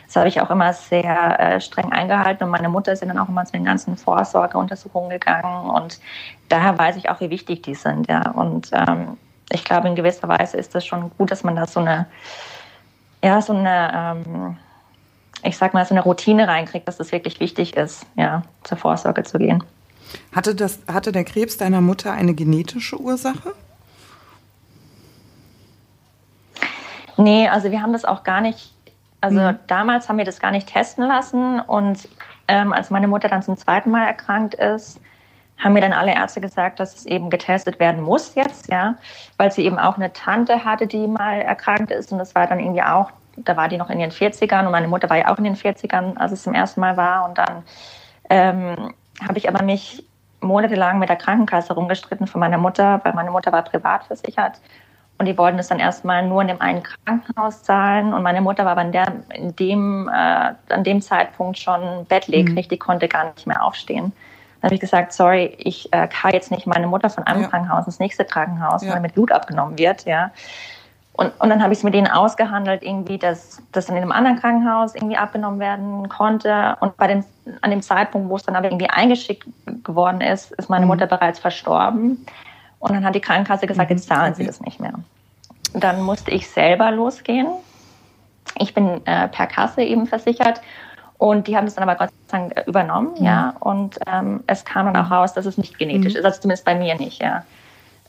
[SPEAKER 3] Das habe ich auch immer sehr äh, streng eingehalten und meine Mutter ist dann auch immer zu den ganzen Vorsorgeuntersuchungen gegangen und daher weiß ich auch, wie wichtig die sind. Ja. Und ähm, ich glaube, in gewisser Weise ist das schon gut, dass man da so eine, ja, so eine, ähm, ich sag mal, so eine Routine reinkriegt, dass das wirklich wichtig ist, ja, zur Vorsorge zu gehen.
[SPEAKER 2] Hatte, das, hatte der Krebs deiner Mutter eine genetische Ursache?
[SPEAKER 3] Nee, also wir haben das auch gar nicht, also damals haben wir das gar nicht testen lassen und ähm, als meine Mutter dann zum zweiten Mal erkrankt ist, haben mir dann alle Ärzte gesagt, dass es eben getestet werden muss jetzt, ja, weil sie eben auch eine Tante hatte, die mal erkrankt ist und das war dann irgendwie auch, da war die noch in ihren 40ern und meine Mutter war ja auch in den 40ern, als es zum ersten Mal war und dann ähm, habe ich aber mich monatelang mit der Krankenkasse rumgestritten von meiner Mutter, weil meine Mutter war privat versichert und die wollten es dann erstmal nur in dem einen Krankenhaus zahlen. Und meine Mutter war aber in, der, in dem, äh, an dem Zeitpunkt schon bettlägerig, die konnte gar nicht mehr aufstehen. Dann habe ich gesagt, sorry, ich äh, kann jetzt nicht meine Mutter von einem
[SPEAKER 2] Ja.
[SPEAKER 3] Krankenhaus ins nächste Krankenhaus,
[SPEAKER 2] Ja.
[SPEAKER 3] weil mit Blut abgenommen wird. Ja. Und, und dann habe ich es mit denen ausgehandelt, irgendwie, dass das dann in einem anderen Krankenhaus irgendwie abgenommen werden konnte. Und bei dem, an dem Zeitpunkt, wo es dann aber irgendwie eingeschickt geworden ist, ist meine Mutter bereits verstorben. Und dann hat die Krankenkasse gesagt, jetzt zahlen sie das nicht mehr. Dann musste ich selber losgehen. Ich bin äh, per Kasse eben versichert. Und die haben es dann aber Gott sei Dank übernommen, mhm. ja. Und ähm, es kam dann auch raus, dass es nicht genetisch mhm. ist, also zumindest bei mir nicht, ja.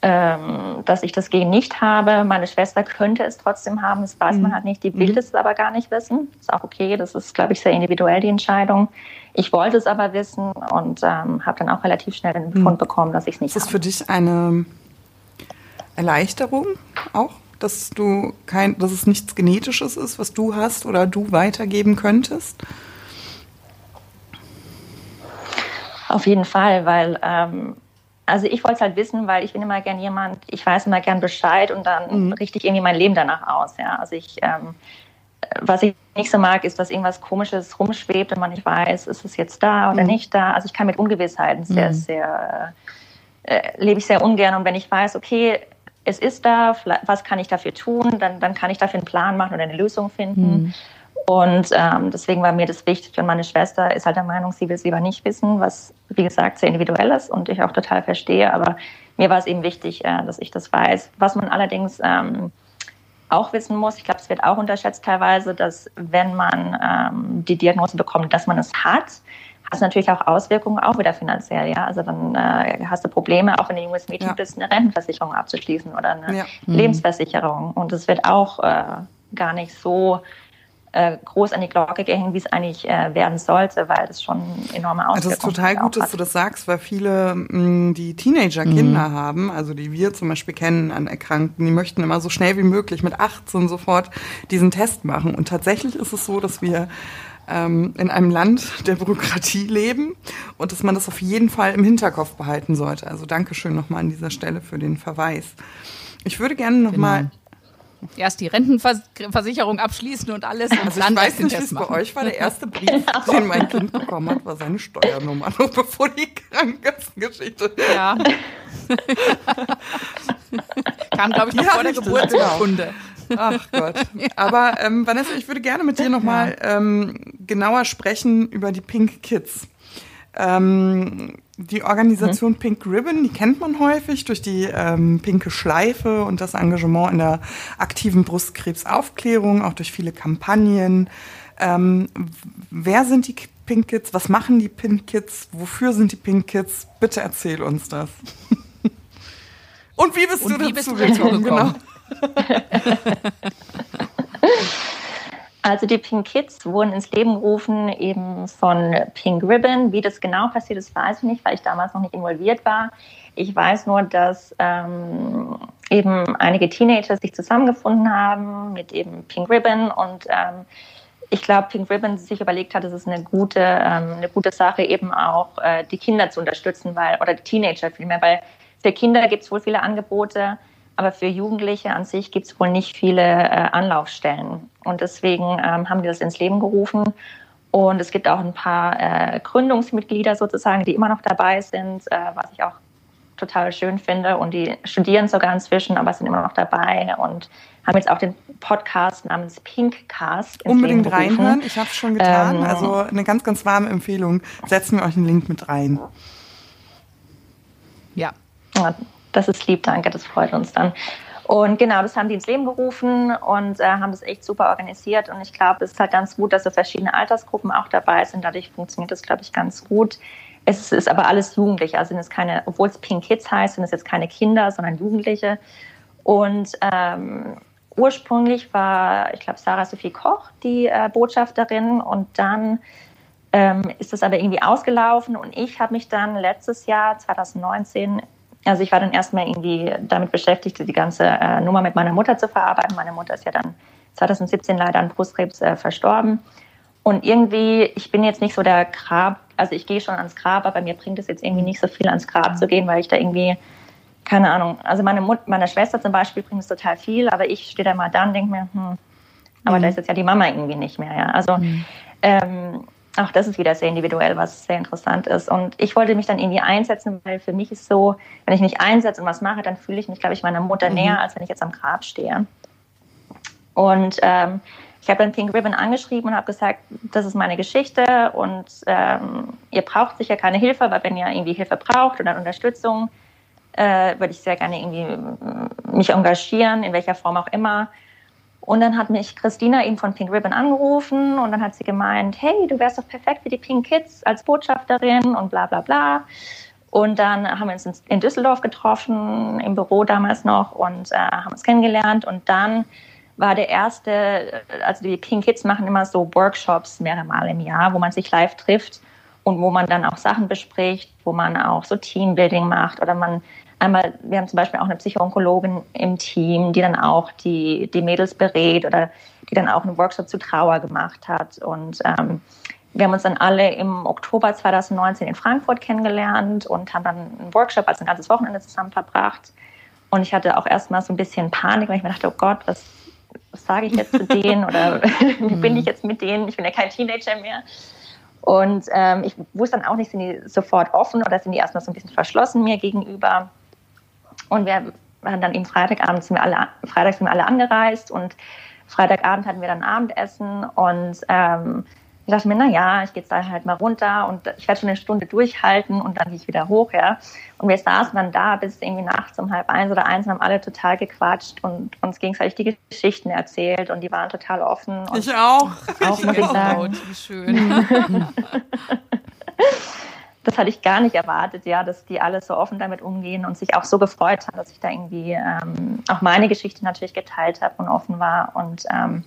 [SPEAKER 3] Ähm, dass ich das Gen nicht habe. Meine Schwester könnte es trotzdem haben, das weiß mhm. man halt nicht. Die will mhm. es aber gar nicht wissen. Ist auch okay, das ist, glaube ich, sehr individuell die Entscheidung. Ich wollte es aber wissen und ähm, habe dann auch relativ schnell den Befund mhm. bekommen, dass ich es nicht
[SPEAKER 2] habe. Ist das für dich eine Erleichterung auch? dass du kein, dass es nichts Genetisches ist, was du hast oder du weitergeben könntest?
[SPEAKER 3] Auf jeden Fall, weil ähm, also ich wollte es halt wissen, weil ich bin immer gern jemand, ich weiß immer gern Bescheid und dann mhm. richte ich irgendwie mein Leben danach aus. Ja, also ich ähm, was ich nicht so mag, ist, dass irgendwas Komisches rumschwebt und man nicht weiß, ist es jetzt da oder mhm. nicht da. Also ich kann mit Ungewissheiten sehr, mhm. sehr, äh, lebe ich sehr ungern. Und wenn ich weiß, okay, es ist da, was kann ich dafür tun, dann, dann kann ich dafür einen Plan machen oder eine Lösung finden. Und ähm, deswegen war mir das wichtig. Und meine Schwester ist halt der Meinung, sie will es lieber nicht wissen, was, wie gesagt, sehr individuell ist und ich auch total verstehe. Aber mir war es eben wichtig, äh, dass ich das weiß. Was man allerdings ähm, auch wissen muss, ich glaube, es wird auch unterschätzt teilweise, dass wenn man ähm, die Diagnose bekommt, dass man es hat, hast natürlich auch Auswirkungen, auch wieder finanziell, ja. Also dann äh, hast du Probleme, auch wenn du junges Mädchen ja. bist, eine Rentenversicherung abzuschließen oder eine ja. Mhm. Lebensversicherung. Und es wird auch äh, gar nicht so äh, groß an die Glocke gehängt, wie es eigentlich äh, werden sollte, weil das schon enorme Auswirkungen hat.
[SPEAKER 2] Das ist total gut, dass du das sagst, weil viele, mh, die Teenager-Kinder mhm. haben, also die wir zum Beispiel kennen an Erkrankten, die möchten immer so schnell wie möglich mit 18 sofort diesen Test machen. Und tatsächlich ist es so, dass wir ähm, in einem Land der Bürokratie leben und dass man das auf jeden Fall im Hinterkopf behalten sollte. Also Dankeschön nochmal an dieser Stelle für den Verweis. Ich würde gerne nochmal genau
[SPEAKER 1] erst die Rentenversicherung abschließen und alles. Und
[SPEAKER 2] also dann ich weiß nicht, wie es bei euch war. Der erste Brief, genau. den mein Kind bekommen hat, war seine Steuernummer, noch bevor die Krankengeschichte. Ja.
[SPEAKER 1] Kam, glaube ich, noch ja, vor der Geburtsurkunde.
[SPEAKER 2] Genau. Ach Gott. Aber ähm, Vanessa, ich würde gerne mit dir nochmal ähm, genauer sprechen über die Pink Kids. Ähm, die Organisation mhm. Pink Ribbon, die kennt man häufig durch die ähm, pinke Schleife und das Engagement in der aktiven Brustkrebsaufklärung, auch durch viele Kampagnen. Ähm, wer sind die Pink Kids? Was machen die Pink Kids? Wofür sind die Pink Kids? Bitte erzähl uns das. und wie bist und du wie dazu bist gekommen? Genau.
[SPEAKER 3] Also die Pink Kids wurden ins Leben gerufen eben von Pink Ribbon. Wie das genau passiert ist, weiß ich nicht, weil ich damals noch nicht involviert war. Ich weiß nur, dass ähm, eben einige Teenager sich zusammengefunden haben mit eben Pink Ribbon und ähm, ich glaube, Pink Ribbon sich überlegt hat, es ist eine gute, ähm, eine gute Sache, eben auch äh, die Kinder zu unterstützen, weil, oder die Teenager vielmehr, weil für Kinder gibt es wohl viele Angebote, aber für Jugendliche an sich gibt es wohl nicht viele äh, Anlaufstellen. Und deswegen ähm, haben die das ins Leben gerufen. Und es gibt auch ein paar äh, Gründungsmitglieder sozusagen, die immer noch dabei sind, äh, was ich auch total schön finde. Und die studieren sogar inzwischen, aber sind immer noch dabei und haben jetzt auch den Podcast namens Pinkcast.
[SPEAKER 2] Unbedingt reinhören, ich habe es schon getan. Ähm, also eine ganz, ganz warme Empfehlung. Setzen wir euch einen Link mit rein.
[SPEAKER 3] Ja. Das ist lieb, danke, das freut uns dann. Und genau, das haben die ins Leben gerufen und äh, haben das echt super organisiert. Und ich glaube, es ist halt ganz gut, dass so verschiedene Altersgruppen auch dabei sind. Dadurch funktioniert das, glaube ich, ganz gut. Es ist aber alles Jugendliche, also sind es keine, obwohl es Pink Kids heißt, sind es jetzt keine Kinder, sondern Jugendliche. Und ähm, ursprünglich war, ich glaube, Sarah Sophie Koch die äh, Botschafterin und dann ähm, ist das aber irgendwie ausgelaufen und ich habe mich dann letztes Jahr, 2019, also ich war dann erstmal irgendwie damit beschäftigt, die ganze äh, Nummer mit meiner Mutter zu verarbeiten. Meine Mutter ist ja dann 2017 leider an Brustkrebs äh, verstorben. Und irgendwie, ich bin jetzt nicht so der Grab, also ich gehe schon ans Grab, aber mir bringt es jetzt irgendwie nicht so viel ans Grab zu gehen, weil ich da irgendwie, keine Ahnung, also meine Mutter, meine Schwester zum Beispiel bringt es total viel, aber ich stehe da mal da und denke mir, hm, aber mhm. da ist jetzt ja die Mama irgendwie nicht mehr, ja. Also mhm. ähm, auch das ist wieder sehr individuell, was sehr interessant ist. Und ich wollte mich dann irgendwie einsetzen, weil für mich ist so, wenn ich mich einsetze und was mache, dann fühle ich mich, glaube ich, meiner Mutter mhm. näher, als wenn ich jetzt am Grab stehe. Und ähm, ich habe dann Pink Ribbon angeschrieben und habe gesagt, das ist meine Geschichte und ähm, ihr braucht sicher keine Hilfe, aber wenn ihr irgendwie Hilfe braucht oder Unterstützung, äh, würde ich sehr gerne irgendwie mich engagieren, in welcher Form auch immer. Und dann hat mich Christina eben von Pink Ribbon angerufen und dann hat sie gemeint, hey, du wärst doch perfekt für die Pink Kids als Botschafterin und bla bla bla. Und dann haben wir uns in Düsseldorf getroffen, im Büro damals noch und äh, haben uns kennengelernt. Und dann war der erste, also die Pink Kids machen immer so Workshops mehrere Mal im Jahr, wo man sich live trifft und wo man dann auch Sachen bespricht, wo man auch so Teambuilding macht oder man einmal, wir haben zum Beispiel auch eine Psychoonkologin im Team, die dann auch die, die Mädels berät oder die dann auch einen Workshop zu Trauer gemacht hat. Und ähm, wir haben uns dann alle im Oktober 2019 in Frankfurt kennengelernt und haben dann einen Workshop, also ein ganzes Wochenende zusammen verbracht. Und ich hatte auch erstmal so ein bisschen Panik, weil ich mir dachte, oh Gott, was, was sage ich jetzt zu denen oder wie bin ich jetzt mit denen? Ich bin ja kein Teenager mehr. Und ähm, ich wusste dann auch nicht, sind die sofort offen oder sind die erstmal so ein bisschen verschlossen mir gegenüber. Und wir waren dann eben Freitagabend sind wir alle, Freitag sind wir alle angereist und Freitagabend hatten wir dann Abendessen und ähm, ich dachte mir, na ja, ich gehe jetzt da halt mal runter und ich werde schon eine Stunde durchhalten und dann gehe ich wieder hoch, ja. Und wir saßen dann da bis irgendwie nachts um halb eins oder eins und haben alle total gequatscht und uns gegenseitig die Geschichten erzählt und die waren total offen.
[SPEAKER 2] ich auch.
[SPEAKER 3] Auch, ich muss ich sagen. Wie schön. das hatte ich gar nicht erwartet, ja, dass die alle so offen damit umgehen und sich auch so gefreut haben, dass ich da irgendwie ähm, auch meine Geschichte natürlich geteilt habe und offen war. Und ähm,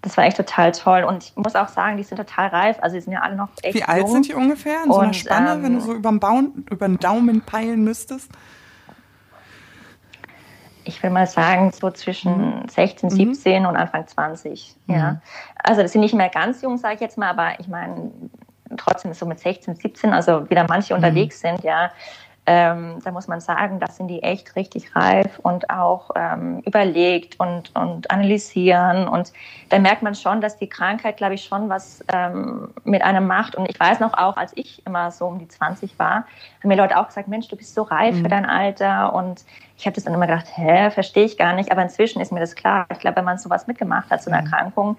[SPEAKER 3] das war echt total toll. Und ich muss auch sagen, die sind total reif. Also die sind ja alle noch echt
[SPEAKER 2] Wie alt
[SPEAKER 3] jung.
[SPEAKER 2] sind die ungefähr in so einer Spanne, ähm, wenn du so über den, Baum, über den Daumen peilen müsstest?
[SPEAKER 3] ich will mal sagen, so zwischen 16, mhm. 17 mhm. und Anfang 20. Ja. Mhm. Also das sind nicht mehr ganz jung, sage ich jetzt mal, aber ich meine, trotzdem so mit 16, 17, also wieder manche mhm. unterwegs sind, ja, ähm, da muss man sagen, das sind die echt richtig reif und auch ähm, überlegt und, und analysieren. Und da merkt man schon, dass die Krankheit, glaube ich, schon was ähm, mit einem macht. Und ich weiß noch auch, als ich immer so um die 20 war, haben mir Leute auch gesagt, Mensch, du bist so reif mhm. für dein Alter. Und ich habe das dann immer gedacht, hä, verstehe ich gar nicht. Aber inzwischen ist mir das klar. Ich glaube, wenn man sowas mitgemacht hat, so eine mhm. Erkrankung,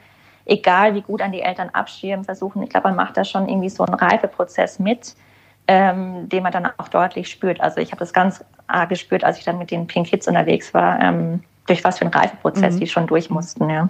[SPEAKER 3] egal wie gut an die Eltern abschirmen, versuchen, ich glaube, man macht da schon irgendwie so einen Reifeprozess mit ähm, den man dann auch deutlich spürt. Also ich habe das ganz arg gespürt, als ich dann mit den Pink Kids unterwegs war, ähm, durch was für einen Reifeprozess mhm. die schon durch mussten, ja.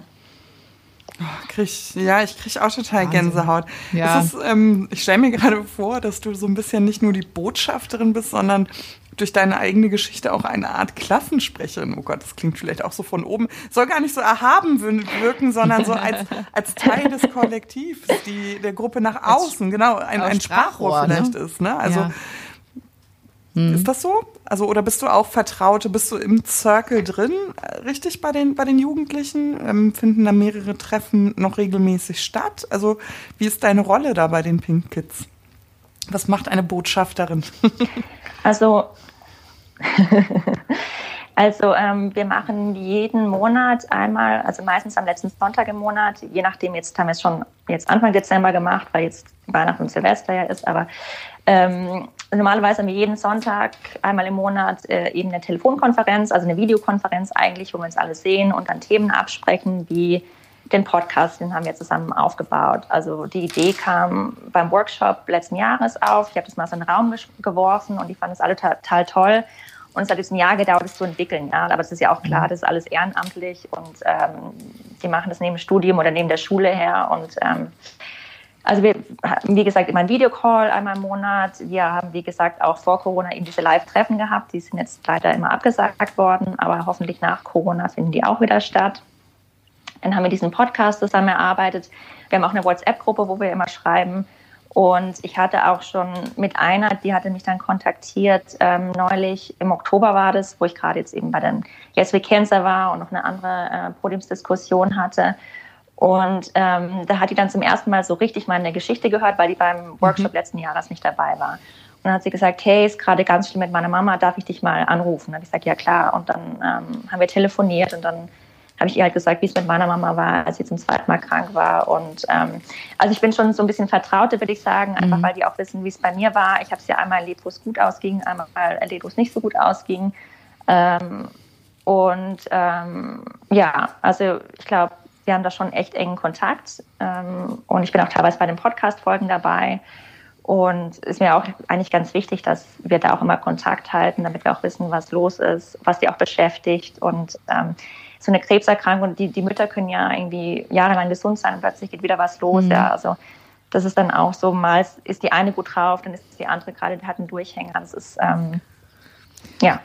[SPEAKER 2] Oh, krieg, ja, ich kriege auch total Wahnsinn. Gänsehaut. Ja. Ist, ähm, ich stelle mir gerade vor, dass du so ein bisschen nicht nur die Botschafterin bist, sondern durch deine eigene Geschichte auch eine Art Klassensprecherin. Oh Gott, das klingt vielleicht auch so von oben. Soll gar nicht so erhaben wirken, sondern so als, als Teil des Kollektivs, die, der Gruppe nach außen, genau, ein, ein Sprachrohr, ne? vielleicht ne? ist. Ne? Also ja. hm. ist das so? Also, oder bist du auch Vertraute, bist du im Circle drin, äh, richtig bei den, bei den Jugendlichen? Ähm, finden da mehrere Treffen noch regelmäßig statt? Also, wie ist deine Rolle da bei den Pink Kids? Was macht eine Botschafterin?
[SPEAKER 3] Also, also ähm, wir machen jeden Monat einmal, also meistens am letzten Sonntag im Monat, je nachdem, jetzt haben wir es schon jetzt Anfang Dezember gemacht, weil jetzt Weihnachten und Silvester ja ist, aber ähm, normalerweise haben wir jeden Sonntag einmal im Monat äh, eben eine Telefonkonferenz, also eine Videokonferenz eigentlich, wo wir uns alle sehen und dann Themen absprechen, wie den Podcast, den haben wir zusammen aufgebaut. Also die Idee kam beim Workshop letzten Jahres auf. Ich habe das mal so in den Raum geworfen und die fanden es alle total toll. Und es hat jetzt ein Jahr gedauert, das zu entwickeln. Ja. Aber es ist ja auch klar, mhm. das ist alles ehrenamtlich und ähm, die machen das neben dem Studium oder neben der Schule her. Und ähm, also wir haben, wie gesagt, immer einen Videocall einmal im Monat. Wir haben, wie gesagt, auch vor Corona eben diese Live-Treffen gehabt. Die sind jetzt leider immer abgesagt worden, aber hoffentlich nach Corona finden die auch wieder statt. Dann haben wir diesen Podcast zusammen erarbeitet. Wir haben auch eine WhatsApp-Gruppe, wo wir immer schreiben. Und ich hatte auch schon mit einer, die hatte mich dann kontaktiert, ähm, neulich im Oktober war das, wo ich gerade jetzt eben bei den Yes We Cancer war und noch eine andere äh, Podiumsdiskussion hatte. Und ähm, da hat die dann zum ersten Mal so richtig meine Geschichte gehört, weil die beim Workshop mhm. letzten Jahres nicht dabei war. Und dann hat sie gesagt, hey, ist gerade ganz schlimm mit meiner Mama, darf ich dich mal anrufen? Dann habe ich gesagt, ja klar. Und dann ähm, haben wir telefoniert und dann habe ich ihr halt gesagt, wie es mit meiner Mama war, als sie zum zweiten Mal krank war. Und ähm, also ich bin schon so ein bisschen Vertraute, würde ich sagen, einfach mhm. weil die auch wissen, wie es bei mir war. Ich habe es ja einmal erlebt, wo es gut ausging, einmal erlebt, wo es nicht so gut ausging. Ähm, und ähm, ja, also ich glaube, wir haben da schon echt engen Kontakt. Ähm, und ich bin auch teilweise bei den Podcast-Folgen dabei. Und es ist mir auch eigentlich ganz wichtig, dass wir da auch immer Kontakt halten, damit wir auch wissen, was los ist, was die auch beschäftigt. Und ähm, so eine Krebserkrankung, die, die Mütter können ja irgendwie jahrelang gesund sein und plötzlich geht wieder was los. Mhm. Ja, also das ist dann auch so, mal ist die eine gut drauf, dann ist die andere gerade, die hat einen Durchhänger. Das ist, ähm, ja.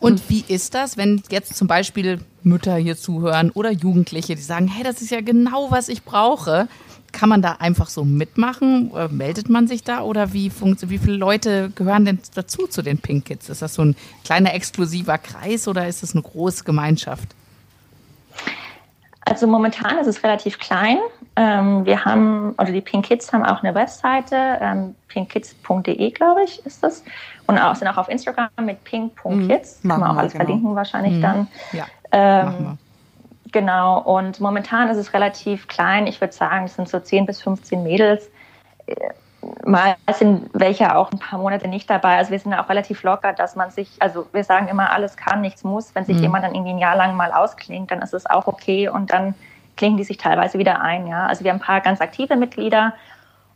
[SPEAKER 1] Und wie ist das, wenn jetzt zum Beispiel Mütter hier zuhören oder Jugendliche, die sagen, hey, das ist ja genau, was ich brauche. Kann man da einfach so mitmachen? Meldet man sich da oder wie funktioniert, wie viele Leute gehören denn dazu zu den Pink Kids? Ist das so ein kleiner exklusiver Kreis oder ist das eine große Gemeinschaft?
[SPEAKER 3] Also momentan ist es relativ klein. Ähm, wir haben, oder die Pink Kids haben auch eine Webseite, ähm, pinkkids.de, glaube ich, ist das. Und auch, sind auch auf Instagram mit pink.kids. Mhm, Kann man auch alles genau. verlinken wahrscheinlich mhm. dann. Ja, ähm, Genau, und momentan ist es relativ klein. Ich würde sagen, es sind so 10 bis 15 Mädels. Mal sind welche auch ein paar Monate nicht dabei. Also wir sind auch relativ locker, dass man sich, also wir sagen immer, alles kann, nichts muss. Wenn sich mhm. jemand dann irgendwie ein Jahr lang mal ausklingt, dann ist es auch okay und dann klingen die sich teilweise wieder ein. Ja, also wir haben ein paar ganz aktive Mitglieder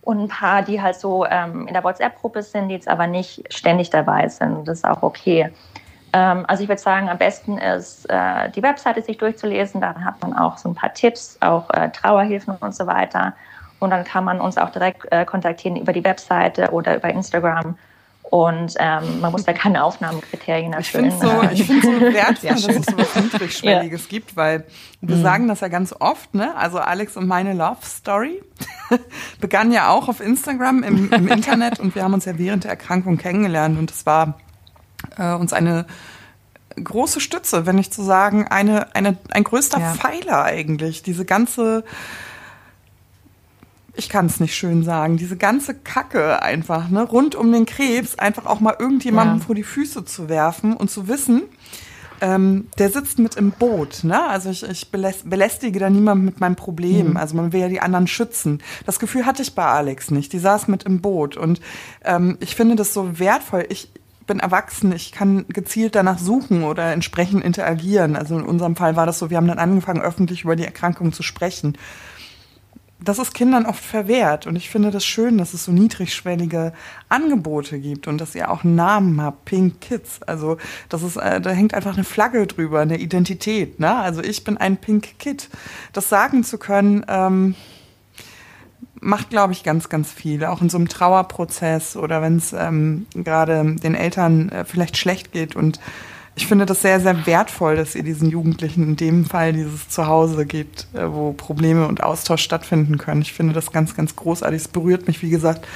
[SPEAKER 3] und ein paar, die halt so ähm, in der WhatsApp-Gruppe sind, die jetzt aber nicht ständig dabei sind. Das ist auch okay. Ähm, also ich würde sagen, am besten ist äh, die Webseite sich durchzulesen. Da hat man auch so ein paar Tipps, auch äh, Trauerhilfen und so weiter. Und dann kann man uns auch direkt äh, kontaktieren über die Webseite oder über Instagram. Und ähm, man muss da keine Aufnahmekriterien erfüllen.
[SPEAKER 2] Ich finde so, ich find so wertvoll, dass es so was Niedrigschwelliges ja. gibt, weil wir mhm. sagen das ja ganz oft, ne? Also Alex und meine Love Story begann ja auch auf Instagram im, im Internet und wir haben uns ja während der Erkrankung kennengelernt und es war äh, uns eine große Stütze, wenn nicht zu sagen, eine, eine, ein größter ja. Pfeiler eigentlich. Diese ganze ich kann es nicht schön sagen, diese ganze Kacke einfach, ne, rund um den Krebs, einfach auch mal irgendjemandem ja. vor die Füße zu werfen und zu wissen, ähm, der sitzt mit im Boot, ne? Also ich, ich belästige da niemanden mit meinem Problem. Mhm. Also man will ja die anderen schützen. Das Gefühl hatte ich bei Alex nicht. Die saß mit im Boot. Und ähm, ich finde das so wertvoll. Ich, bin erwachsen, ich kann gezielt danach suchen oder entsprechend interagieren. Also in unserem Fall war das so, wir haben dann angefangen, öffentlich über die Erkrankung zu sprechen das ist Kindern oft verwehrt. Und ich finde das schön, dass es so niedrigschwellige Angebote gibt und dass ihr auch einen Namen habt, Pink Kids. Also das ist, äh, da hängt einfach eine Flagge drüber, eine Identität. Ne? Also ich bin ein Pink Kid. Das sagen zu können, ähm, macht, glaube ich, ganz, ganz viel. Auch in so einem Trauerprozess oder wenn es ähm, gerade den Eltern äh, vielleicht schlecht geht und ich finde das sehr, sehr wertvoll, dass ihr diesen Jugendlichen in dem Fall dieses Zuhause gibt, äh, wo Probleme und Austausch stattfinden können. Ich finde das ganz, ganz großartig. Es berührt mich, wie gesagt,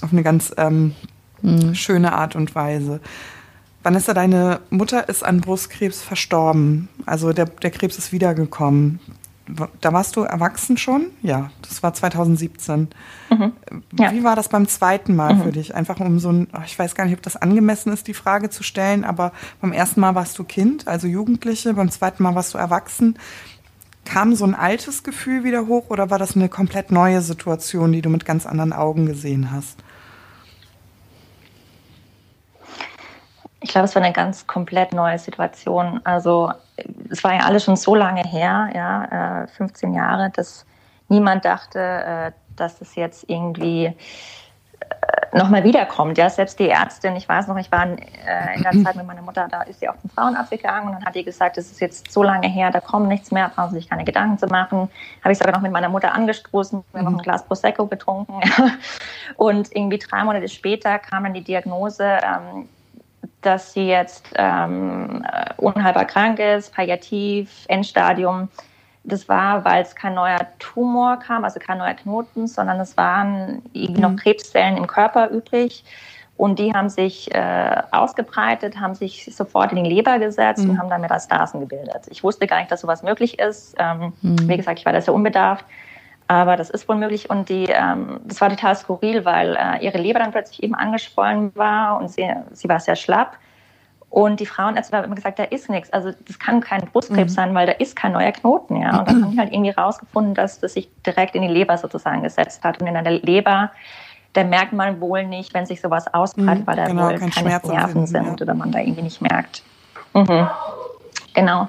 [SPEAKER 2] auf eine ganz ähm, mhm. schöne Art und Weise. Vanessa, deine Mutter ist an Brustkrebs verstorben. Also der, der Krebs ist wiedergekommen da warst du erwachsen schon? Ja, das war 2017. Mhm. Ja. Wie war das beim zweiten Mal mhm. für dich? Einfach um so ein, ich weiß gar nicht, ob das angemessen ist, die Frage zu stellen, aber beim ersten Mal warst du Kind, also Jugendliche, beim zweiten Mal warst du erwachsen. Kam so ein altes Gefühl wieder hoch oder war das eine komplett neue Situation, die du mit ganz anderen Augen gesehen hast?
[SPEAKER 3] Ich glaube, es war eine ganz komplett neue Situation. Also es war ja alles schon so lange her, ja, 15 äh, Jahre, dass niemand dachte, äh, dass es jetzt irgendwie äh, nochmal wiederkommt. Ja, selbst die Ärztin, ich weiß noch, ich war in der Zeit mit meiner Mutter, da ist sie auf den Frauenarzt gegangen und dann hat die gesagt, es ist jetzt so lange her, da kommt nichts mehr, brauchen Sie sich keine Gedanken zu machen. Habe ich sogar noch mit meiner Mutter angestoßen, wir haben noch ein Glas Prosecco getrunken. und irgendwie drei Monate später kam dann die Diagnose, ähm, dass sie jetzt ähm, unheilbar krank ist, palliativ, Endstadium. Das war, weil es kein neuer Tumor kam, also kein neuer Knoten, sondern es waren irgendwie noch mhm. Krebszellen im Körper übrig. Und die haben sich äh, ausgebreitet, haben sich sofort in die Leber gesetzt mhm. und haben dann Metastasen gebildet. Ich wusste gar nicht, dass sowas möglich ist. Ähm, mhm. Wie gesagt, ich war da sehr unbedarft. Aber das ist wohl möglich und die, ähm, das war total skurril, weil äh, ihre Leber dann plötzlich eben angeschwollen war und sie, sie war sehr schlapp. Und die Frauenärzte haben immer gesagt, da ist nichts. Also das kann kein Brustkrebs mhm. sein, weil da ist kein neuer Knoten. Ja. Und dann haben die halt irgendwie rausgefunden, dass das sich direkt in die Leber sozusagen gesetzt hat. Und in der Leber, da merkt man wohl nicht, wenn sich sowas ausbreitet, mhm, weil da genau, wohl keine Schmerz Nerven sind ja. oder man da irgendwie nicht merkt. Mhm. Genau.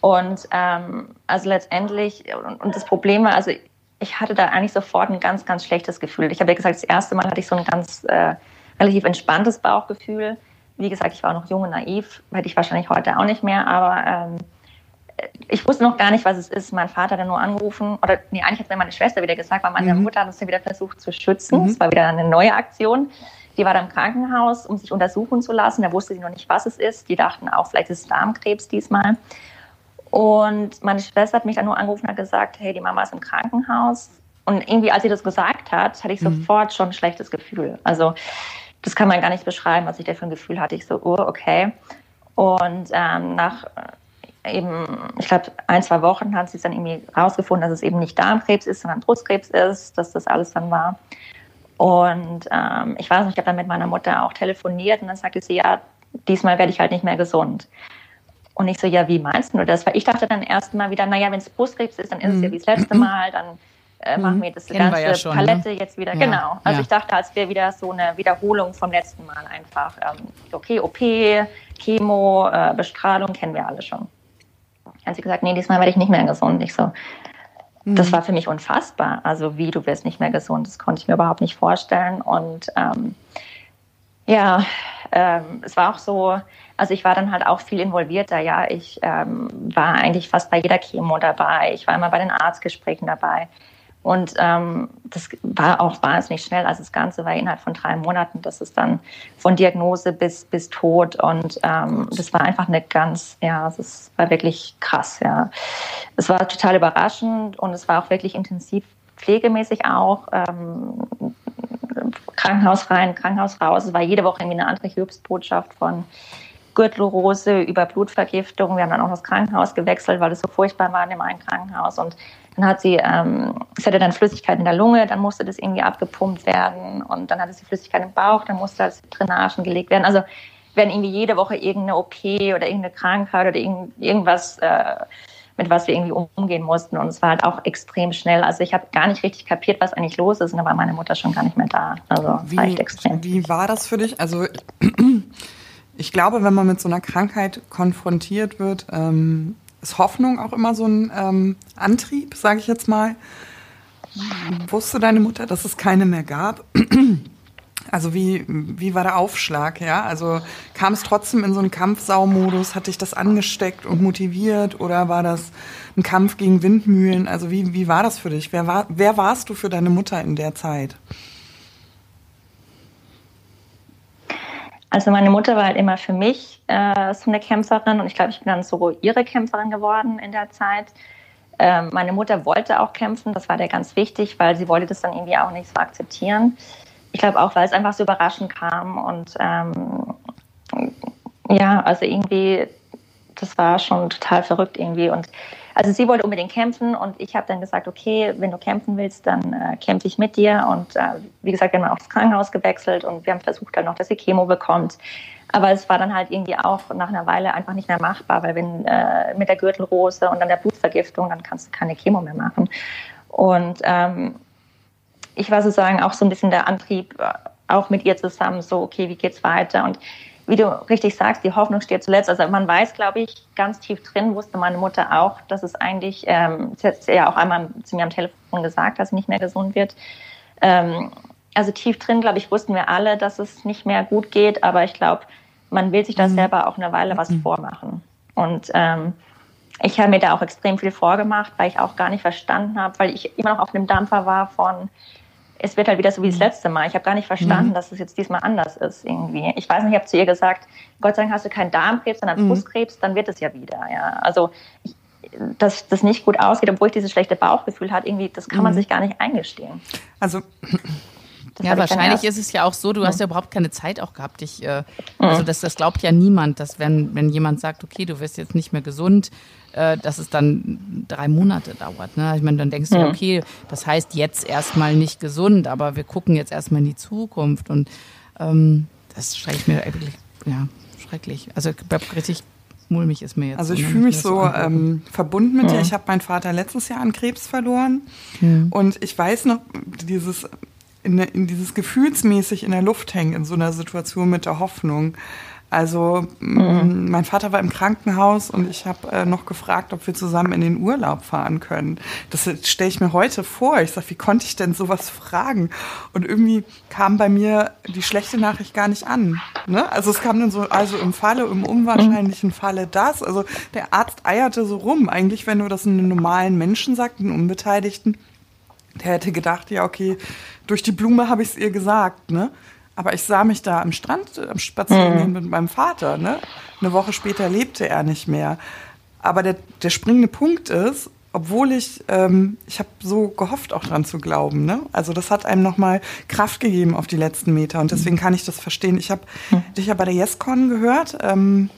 [SPEAKER 3] Und ähm, also letztendlich, und, und das Problem war, also ich hatte da eigentlich sofort ein ganz, ganz schlechtes Gefühl. Ich habe ja gesagt, das erste Mal hatte ich so ein ganz äh, relativ entspanntes Bauchgefühl. Wie gesagt, ich war noch jung und naiv, hätte ich wahrscheinlich heute auch nicht mehr, aber ähm, ich wusste noch gar nicht, was es ist. Mein Vater hat dann nur angerufen, oder nee, eigentlich hat mir meine Schwester wieder gesagt, weil meine mhm. Mutter hat uns ja wieder versucht zu schützen. Mhm. Das war wieder eine neue Aktion. Die war dann im Krankenhaus, um sich untersuchen zu lassen. Da wusste sie noch nicht, was es ist. Die dachten auch, vielleicht ist es Darmkrebs diesmal. Und meine Schwester hat mich dann nur angerufen und hat gesagt, hey, die Mama ist im Krankenhaus. Und irgendwie, als sie das gesagt hat, hatte ich mhm. sofort schon ein schlechtes Gefühl. Also das kann man gar nicht beschreiben, was ich da für ein Gefühl hatte. Ich so, oh, okay. Und ähm, nach äh, eben, ich glaube, ein, zwei Wochen hat sie dann irgendwie rausgefunden, dass es eben nicht Darmkrebs ist, sondern Brustkrebs ist, dass das alles dann war. Und ähm, ich weiß nicht, ich habe dann mit meiner Mutter auch telefoniert und dann sagte sie, ja, diesmal werde ich halt nicht mehr gesund. Und ich so, ja, wie meinst du das? Weil ich dachte dann erst mal wieder, naja, wenn es Brustkrebs ist, dann ist es ja mhm. wie das letzte Mal, dann äh, machen wir das Kennen ganze wir ja schon, ne? Palette ne? jetzt wieder. Ja. Genau. Also ja. ich dachte, als wäre wieder so eine Wiederholung vom letzten Mal einfach. Ähm, okay, OP, Chemo, äh, Bestrahlung kennen wir alle schon. Dann hat sie gesagt, nee, diesmal werde ich nicht mehr gesund. Ich so, mhm. das war für mich unfassbar. Also wie, du wirst nicht mehr gesund, das konnte ich mir überhaupt nicht vorstellen. Und ähm, ja, ähm, es war auch so, also ich war dann halt auch viel involvierter, ja. Ich ähm, war eigentlich fast bei jeder Chemo dabei. Ich war immer bei den Arztgesprächen dabei. Und ähm, das war auch wahnsinnig schnell. Also das Ganze war innerhalb von drei Monaten. Das ist dann von Diagnose bis, bis Tod. Und ähm, das war einfach eine ganz, ja, das war wirklich krass, ja. Es war total überraschend und es war auch wirklich intensiv pflegemäßig auch. Ähm, Krankenhaus rein, Krankenhaus raus. Es war jede Woche irgendwie eine andere Hilfsbotschaft von Gürtelrose über Blutvergiftung. Wir haben dann auch das Krankenhaus gewechselt, weil es so furchtbar war in dem einen Krankenhaus. Und dann hat sie, ähm, es hatte dann Flüssigkeit in der Lunge, dann musste das irgendwie abgepumpt werden und dann hatte sie Flüssigkeit im Bauch, dann musste das Drainagen gelegt werden. Also werden irgendwie jede Woche irgendeine OP oder irgendeine Krankheit oder irgend, irgendwas, äh, mit was wir irgendwie umgehen mussten. Und es war halt auch extrem schnell. Also ich habe gar nicht richtig kapiert, was eigentlich los ist. Und da war meine Mutter schon gar nicht mehr da. Also
[SPEAKER 2] wie, war echt extrem. Wie war das für dich? Also ich glaube, wenn man mit so einer Krankheit konfrontiert wird, ähm, ist Hoffnung auch immer so ein ähm, Antrieb, sage ich jetzt mal. Wusste deine Mutter, dass es keine mehr gab? Also wie, wie war der Aufschlag, ja? Also kam es trotzdem in so einen Kampfsaumodus? Hat dich das angesteckt und motiviert oder war das ein Kampf gegen Windmühlen? Also wie, wie war das für dich? Wer, war, wer warst du für deine Mutter in der Zeit?
[SPEAKER 3] Also meine Mutter war halt immer für mich äh, so eine Kämpferin und ich glaube, ich bin dann so ihre Kämpferin geworden in der Zeit. Ähm, meine Mutter wollte auch kämpfen, das war der ganz wichtig, weil sie wollte das dann irgendwie auch nicht so akzeptieren. Ich glaube auch, weil es einfach so überraschend kam und ähm, ja, also irgendwie, das war schon total verrückt irgendwie und also sie wollte unbedingt kämpfen und ich habe dann gesagt, okay, wenn du kämpfen willst, dann äh, kämpfe ich mit dir. Und äh, wie gesagt, wir haben auch das Krankenhaus gewechselt und wir haben versucht dann noch, dass sie Chemo bekommt. Aber es war dann halt irgendwie auch nach einer Weile einfach nicht mehr machbar, weil wenn äh, mit der Gürtelrose und dann der Blutvergiftung, dann kannst du keine Chemo mehr machen. Und ähm, ich war sozusagen auch so ein bisschen der Antrieb, äh, auch mit ihr zusammen, so, okay, wie geht's weiter? Und wie du richtig sagst, die Hoffnung steht zuletzt. Also man weiß, glaube ich, ganz tief drin wusste meine Mutter auch, dass es eigentlich, ähm, sie hat ja auch einmal zu mir am Telefon gesagt, dass sie nicht mehr gesund wird. Ähm, also tief drin, glaube ich, wussten wir alle, dass es nicht mehr gut geht, aber ich glaube, man will sich da mhm. selber auch eine Weile was mhm. vormachen. Und ähm, ich habe mir da auch extrem viel vorgemacht, weil ich auch gar nicht verstanden habe, weil ich immer noch auf einem Dampfer war von, es wird halt wieder so wie das mhm. letzte Mal. Ich habe gar nicht verstanden, mhm. dass es jetzt diesmal anders ist irgendwie. Ich weiß nicht, ich habe zu ihr gesagt, Gott sei Dank hast du keinen Darmkrebs, sondern mhm. Brustkrebs, dann wird es ja wieder. Ja. Also ich, dass das nicht gut ausgeht, obwohl ich dieses schlechte Bauchgefühl hat, irgendwie, das kann man mhm. sich gar nicht eingestehen.
[SPEAKER 2] Also
[SPEAKER 1] das ja, wahrscheinlich ist es ja auch so, du hast ja überhaupt keine Zeit auch gehabt. Ich, äh, also das, das glaubt ja niemand, dass wenn, wenn jemand sagt, okay, du wirst jetzt nicht mehr gesund, äh, dass es dann drei Monate dauert. Ne? Ich meine, dann denkst du, mhm. okay, das heißt jetzt erstmal nicht gesund, aber wir gucken jetzt erstmal in die Zukunft und ähm, das schreckt mir wirklich, ja, schrecklich. Also richtig mulmig ist mir jetzt.
[SPEAKER 2] Also ich ne, fühle mich so ähm, verbunden mit ja. dir. Ich habe meinen Vater letztes Jahr an Krebs verloren ja. und ich weiß noch, dieses in, in, dieses gefühlsmäßig in der Luft hängen in so einer Situation mit der Hoffnung Also mhm. mein Vater war im Krankenhaus und ich habe äh, noch gefragt, ob wir zusammen in den Urlaub fahren können. Das stelle ich mir heute vor. Ich sage, wie konnte ich denn sowas fragen? Und irgendwie kam bei mir die schlechte Nachricht gar nicht an. Ne? Also es kam dann so, also im Falle, im unwahrscheinlichen Falle das. Also der Arzt eierte so rum. Eigentlich, wenn du das einem normalen Menschen sagst, einen Unbeteiligten, der hätte gedacht, ja, okay, durch die Blume habe ich es ihr gesagt, ne? Aber ich sah mich da am Strand am Spazieren mhm. mit meinem Vater. Ne? Eine Woche später lebte er nicht mehr. Aber der, der springende Punkt ist, obwohl ich, ähm, ich habe so gehofft, auch dran zu glauben. Ne? Also das hat einem nochmal Kraft gegeben auf die letzten Meter und deswegen kann ich das verstehen. Ich habe mhm. dich ja bei der YesCon gehört. Ähm,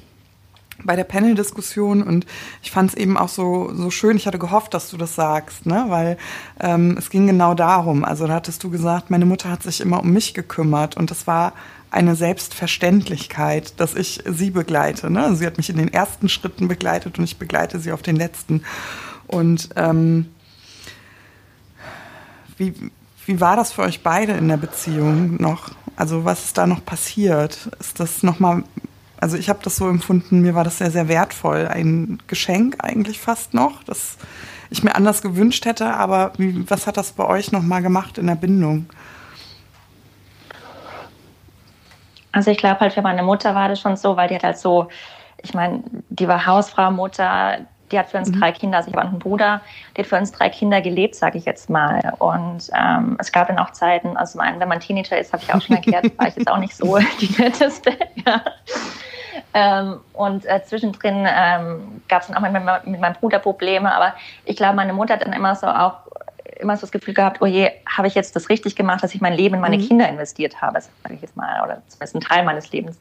[SPEAKER 2] bei der Panel-Diskussion und ich fand es eben auch so, so schön. Ich hatte gehofft, dass du das sagst, ne? weil ähm, es ging genau darum. Also da hattest du gesagt, meine Mutter hat sich immer um mich gekümmert und das war eine Selbstverständlichkeit, dass ich sie begleite. Ne? Sie hat mich in den ersten Schritten begleitet und ich begleite sie auf den letzten. Und ähm, wie, wie war das für euch beide in der Beziehung noch? Also was ist da noch passiert? Ist das nochmal also ich habe das so empfunden, mir war das sehr, sehr wertvoll. Ein Geschenk eigentlich fast noch, das ich mir anders gewünscht hätte. Aber wie, was hat das bei euch nochmal gemacht in der Bindung?
[SPEAKER 3] Also ich glaube halt für meine Mutter war das schon so, weil die hat halt so, ich meine, die war Hausfrau, Mutter, die hat für uns mhm. drei Kinder, also ich habe auch einen Bruder, die hat für uns drei Kinder gelebt, sage ich jetzt mal. Und ähm, es gab dann auch Zeiten, also mein, wenn man Teenager ist, habe ich auch schon erklärt, war ich jetzt auch nicht so die netteste. Ja. Ähm, und äh, zwischendrin ähm, gab es dann auch mit, mit meinem Bruder Probleme, aber ich glaube, meine Mutter hat dann immer so auch immer so das Gefühl gehabt, oh je, habe ich jetzt das richtig gemacht, dass ich mein Leben in meine mhm. Kinder investiert habe, sage ich jetzt mal, oder zumindest ein Teil meines Lebens.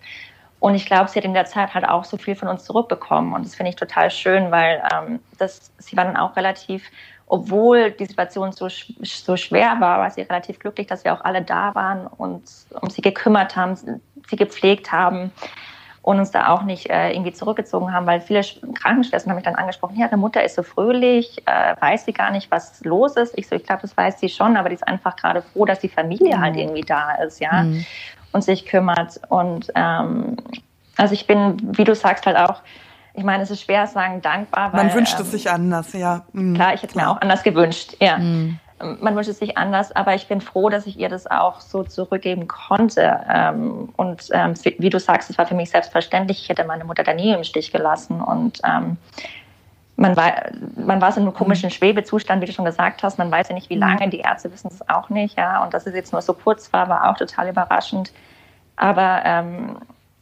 [SPEAKER 3] Und ich glaube, sie hat in der Zeit halt auch so viel von uns zurückbekommen. Und das finde ich total schön, weil ähm, das, sie war dann auch relativ, obwohl die Situation so, so schwer war, war sie relativ glücklich, dass wir auch alle da waren und um sie gekümmert haben, sie gepflegt haben und uns da auch nicht äh, irgendwie zurückgezogen haben, weil viele Krankenschwestern haben mich dann angesprochen, ja, deine Mutter ist so fröhlich, äh, weiß sie gar nicht, was los ist. Ich so, ich glaube, das weiß sie schon, aber die ist einfach gerade froh, dass die Familie mhm. halt irgendwie da ist, ja, mhm. und sich kümmert. Und ähm, also ich bin, wie du sagst, halt auch, ich meine, es ist schwer zu sagen, dankbar.
[SPEAKER 2] Weil, Man wünscht ähm, es sich anders, ja.
[SPEAKER 3] Mhm. Klar, ich hätte es mir auch anders gewünscht, ja. Mhm man wünscht es sich anders, aber ich bin froh, dass ich ihr das auch so zurückgeben konnte. Ähm, und ähm, wie du sagst, es war für mich selbstverständlich. Ich hätte meine Mutter da nie im Stich gelassen. Und ähm, man war, man war so in einem komischen Schwebezustand, wie du schon gesagt hast. Man weiß ja nicht, wie lange. Die Ärzte wissen es auch nicht. Ja, und dass es jetzt nur so kurz war, war auch total überraschend. Aber ähm,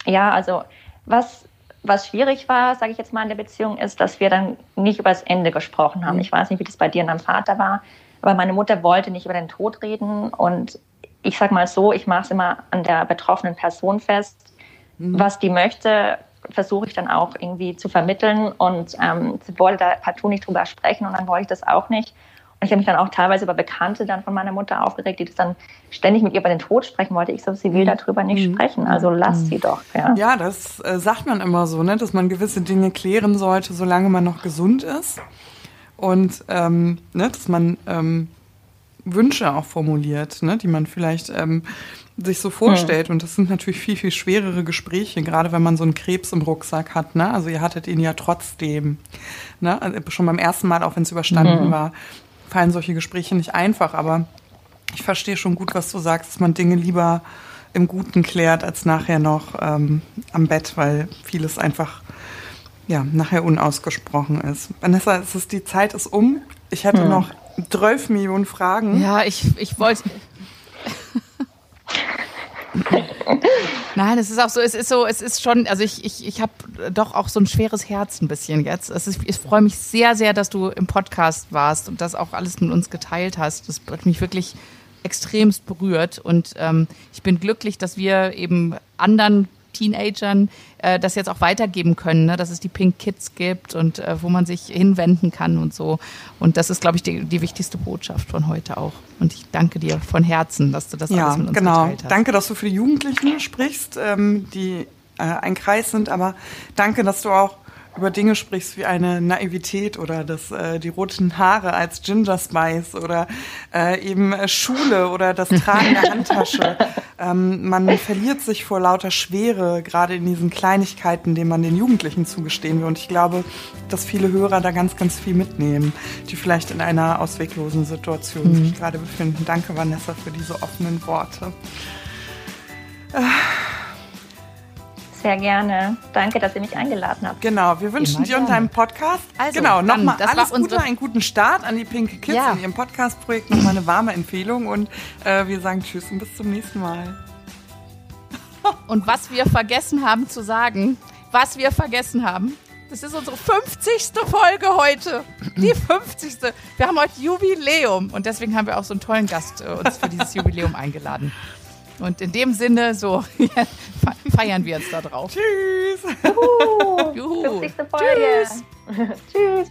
[SPEAKER 3] ja, also was was schwierig war, sage ich jetzt mal in der Beziehung, ist, dass wir dann nicht über das Ende gesprochen haben. Mhm. Ich weiß nicht, wie das bei dir und deinem Vater war, aber meine Mutter wollte nicht über den Tod reden und ich sage mal so, ich mache es immer an der betroffenen Person fest. Mhm. Was die möchte, versuche ich dann auch irgendwie zu vermitteln und ähm, sie wollte da partout nicht drüber sprechen und dann wollte ich das auch nicht. Und ich habe mich dann auch teilweise über Bekannte dann von meiner Mutter aufgeregt, die das dann ständig mit ihr über den Tod sprechen wollte. Ich so, sie will mhm. darüber nicht mhm. sprechen, also lass mhm. sie doch. Ja,
[SPEAKER 2] ja das äh, sagt man immer so, ne, dass man gewisse Dinge klären sollte, solange man noch gesund ist und ähm, ne, dass man ähm, Wünsche auch formuliert, ne, die man vielleicht ähm, sich so vorstellt. Ja. Und das sind natürlich viel, viel schwerere Gespräche, gerade wenn man so einen Krebs im Rucksack hat. Ne? Also ihr hattet ihn ja trotzdem. Ne? Also schon beim ersten Mal, auch wenn es überstanden ja. war, fallen solche Gespräche nicht einfach. Aber ich verstehe schon gut, was du sagst, dass man Dinge lieber im Guten klärt, als nachher noch ähm, am Bett, weil vieles einfach ja, nachher unausgesprochen ist. Vanessa, es ist, die Zeit ist um. Ich hätte hm. noch 12 Millionen Fragen.
[SPEAKER 1] Ja, ich, ich wollte. Nein, es ist auch so, es ist so, es ist schon, also ich, ich, ich habe doch auch so ein schweres Herz ein bisschen jetzt. Es ist, ich freue mich sehr, sehr, dass du im Podcast warst und das auch alles mit uns geteilt hast. Das hat mich wirklich extremst berührt und ähm, ich bin glücklich, dass wir eben anderen Teenagern äh, das jetzt auch weitergeben können, ne? dass es die Pink Kids gibt und äh, wo man sich hinwenden kann und so. Und das ist, glaube ich, die, die wichtigste Botschaft von heute auch. Und ich danke dir von Herzen, dass du das ja, alles mit uns genau. geteilt hast.
[SPEAKER 2] Danke, dass du für die Jugendlichen sprichst, ähm, die äh, ein Kreis sind, aber danke, dass du auch über Dinge sprichst wie eine Naivität oder das, äh, die roten Haare als Ginger Spice oder äh, eben äh, Schule oder das Tragen der Handtasche. ähm, man verliert sich vor lauter Schwere, gerade in diesen Kleinigkeiten, denen man den Jugendlichen zugestehen will. Und ich glaube, dass viele Hörer da ganz, ganz viel mitnehmen, die vielleicht in einer ausweglosen Situation mhm. sich gerade befinden. Danke, Vanessa, für diese offenen Worte.
[SPEAKER 3] Äh. Sehr gerne. Danke, dass ihr mich eingeladen habt.
[SPEAKER 2] Genau, wir wünschen Immer dir und deinem Podcast
[SPEAKER 1] also,
[SPEAKER 2] genau nochmal alles Gute, einen guten Start an die Pinke Kids ja. in ihrem Podcast-Projekt, nochmal eine warme Empfehlung und äh, wir sagen Tschüss und bis zum nächsten Mal.
[SPEAKER 1] Und was wir vergessen haben zu sagen, was wir vergessen haben, das ist unsere 50. Folge heute. Die 50. Wir haben heute Jubiläum und deswegen haben wir auch so einen tollen Gast äh, uns für dieses Jubiläum eingeladen. Und in dem Sinne, so feiern wir jetzt da drauf.
[SPEAKER 2] Tschüss.
[SPEAKER 3] Juhu. Juhu. 50. Folge. Tschüss. Tschüss.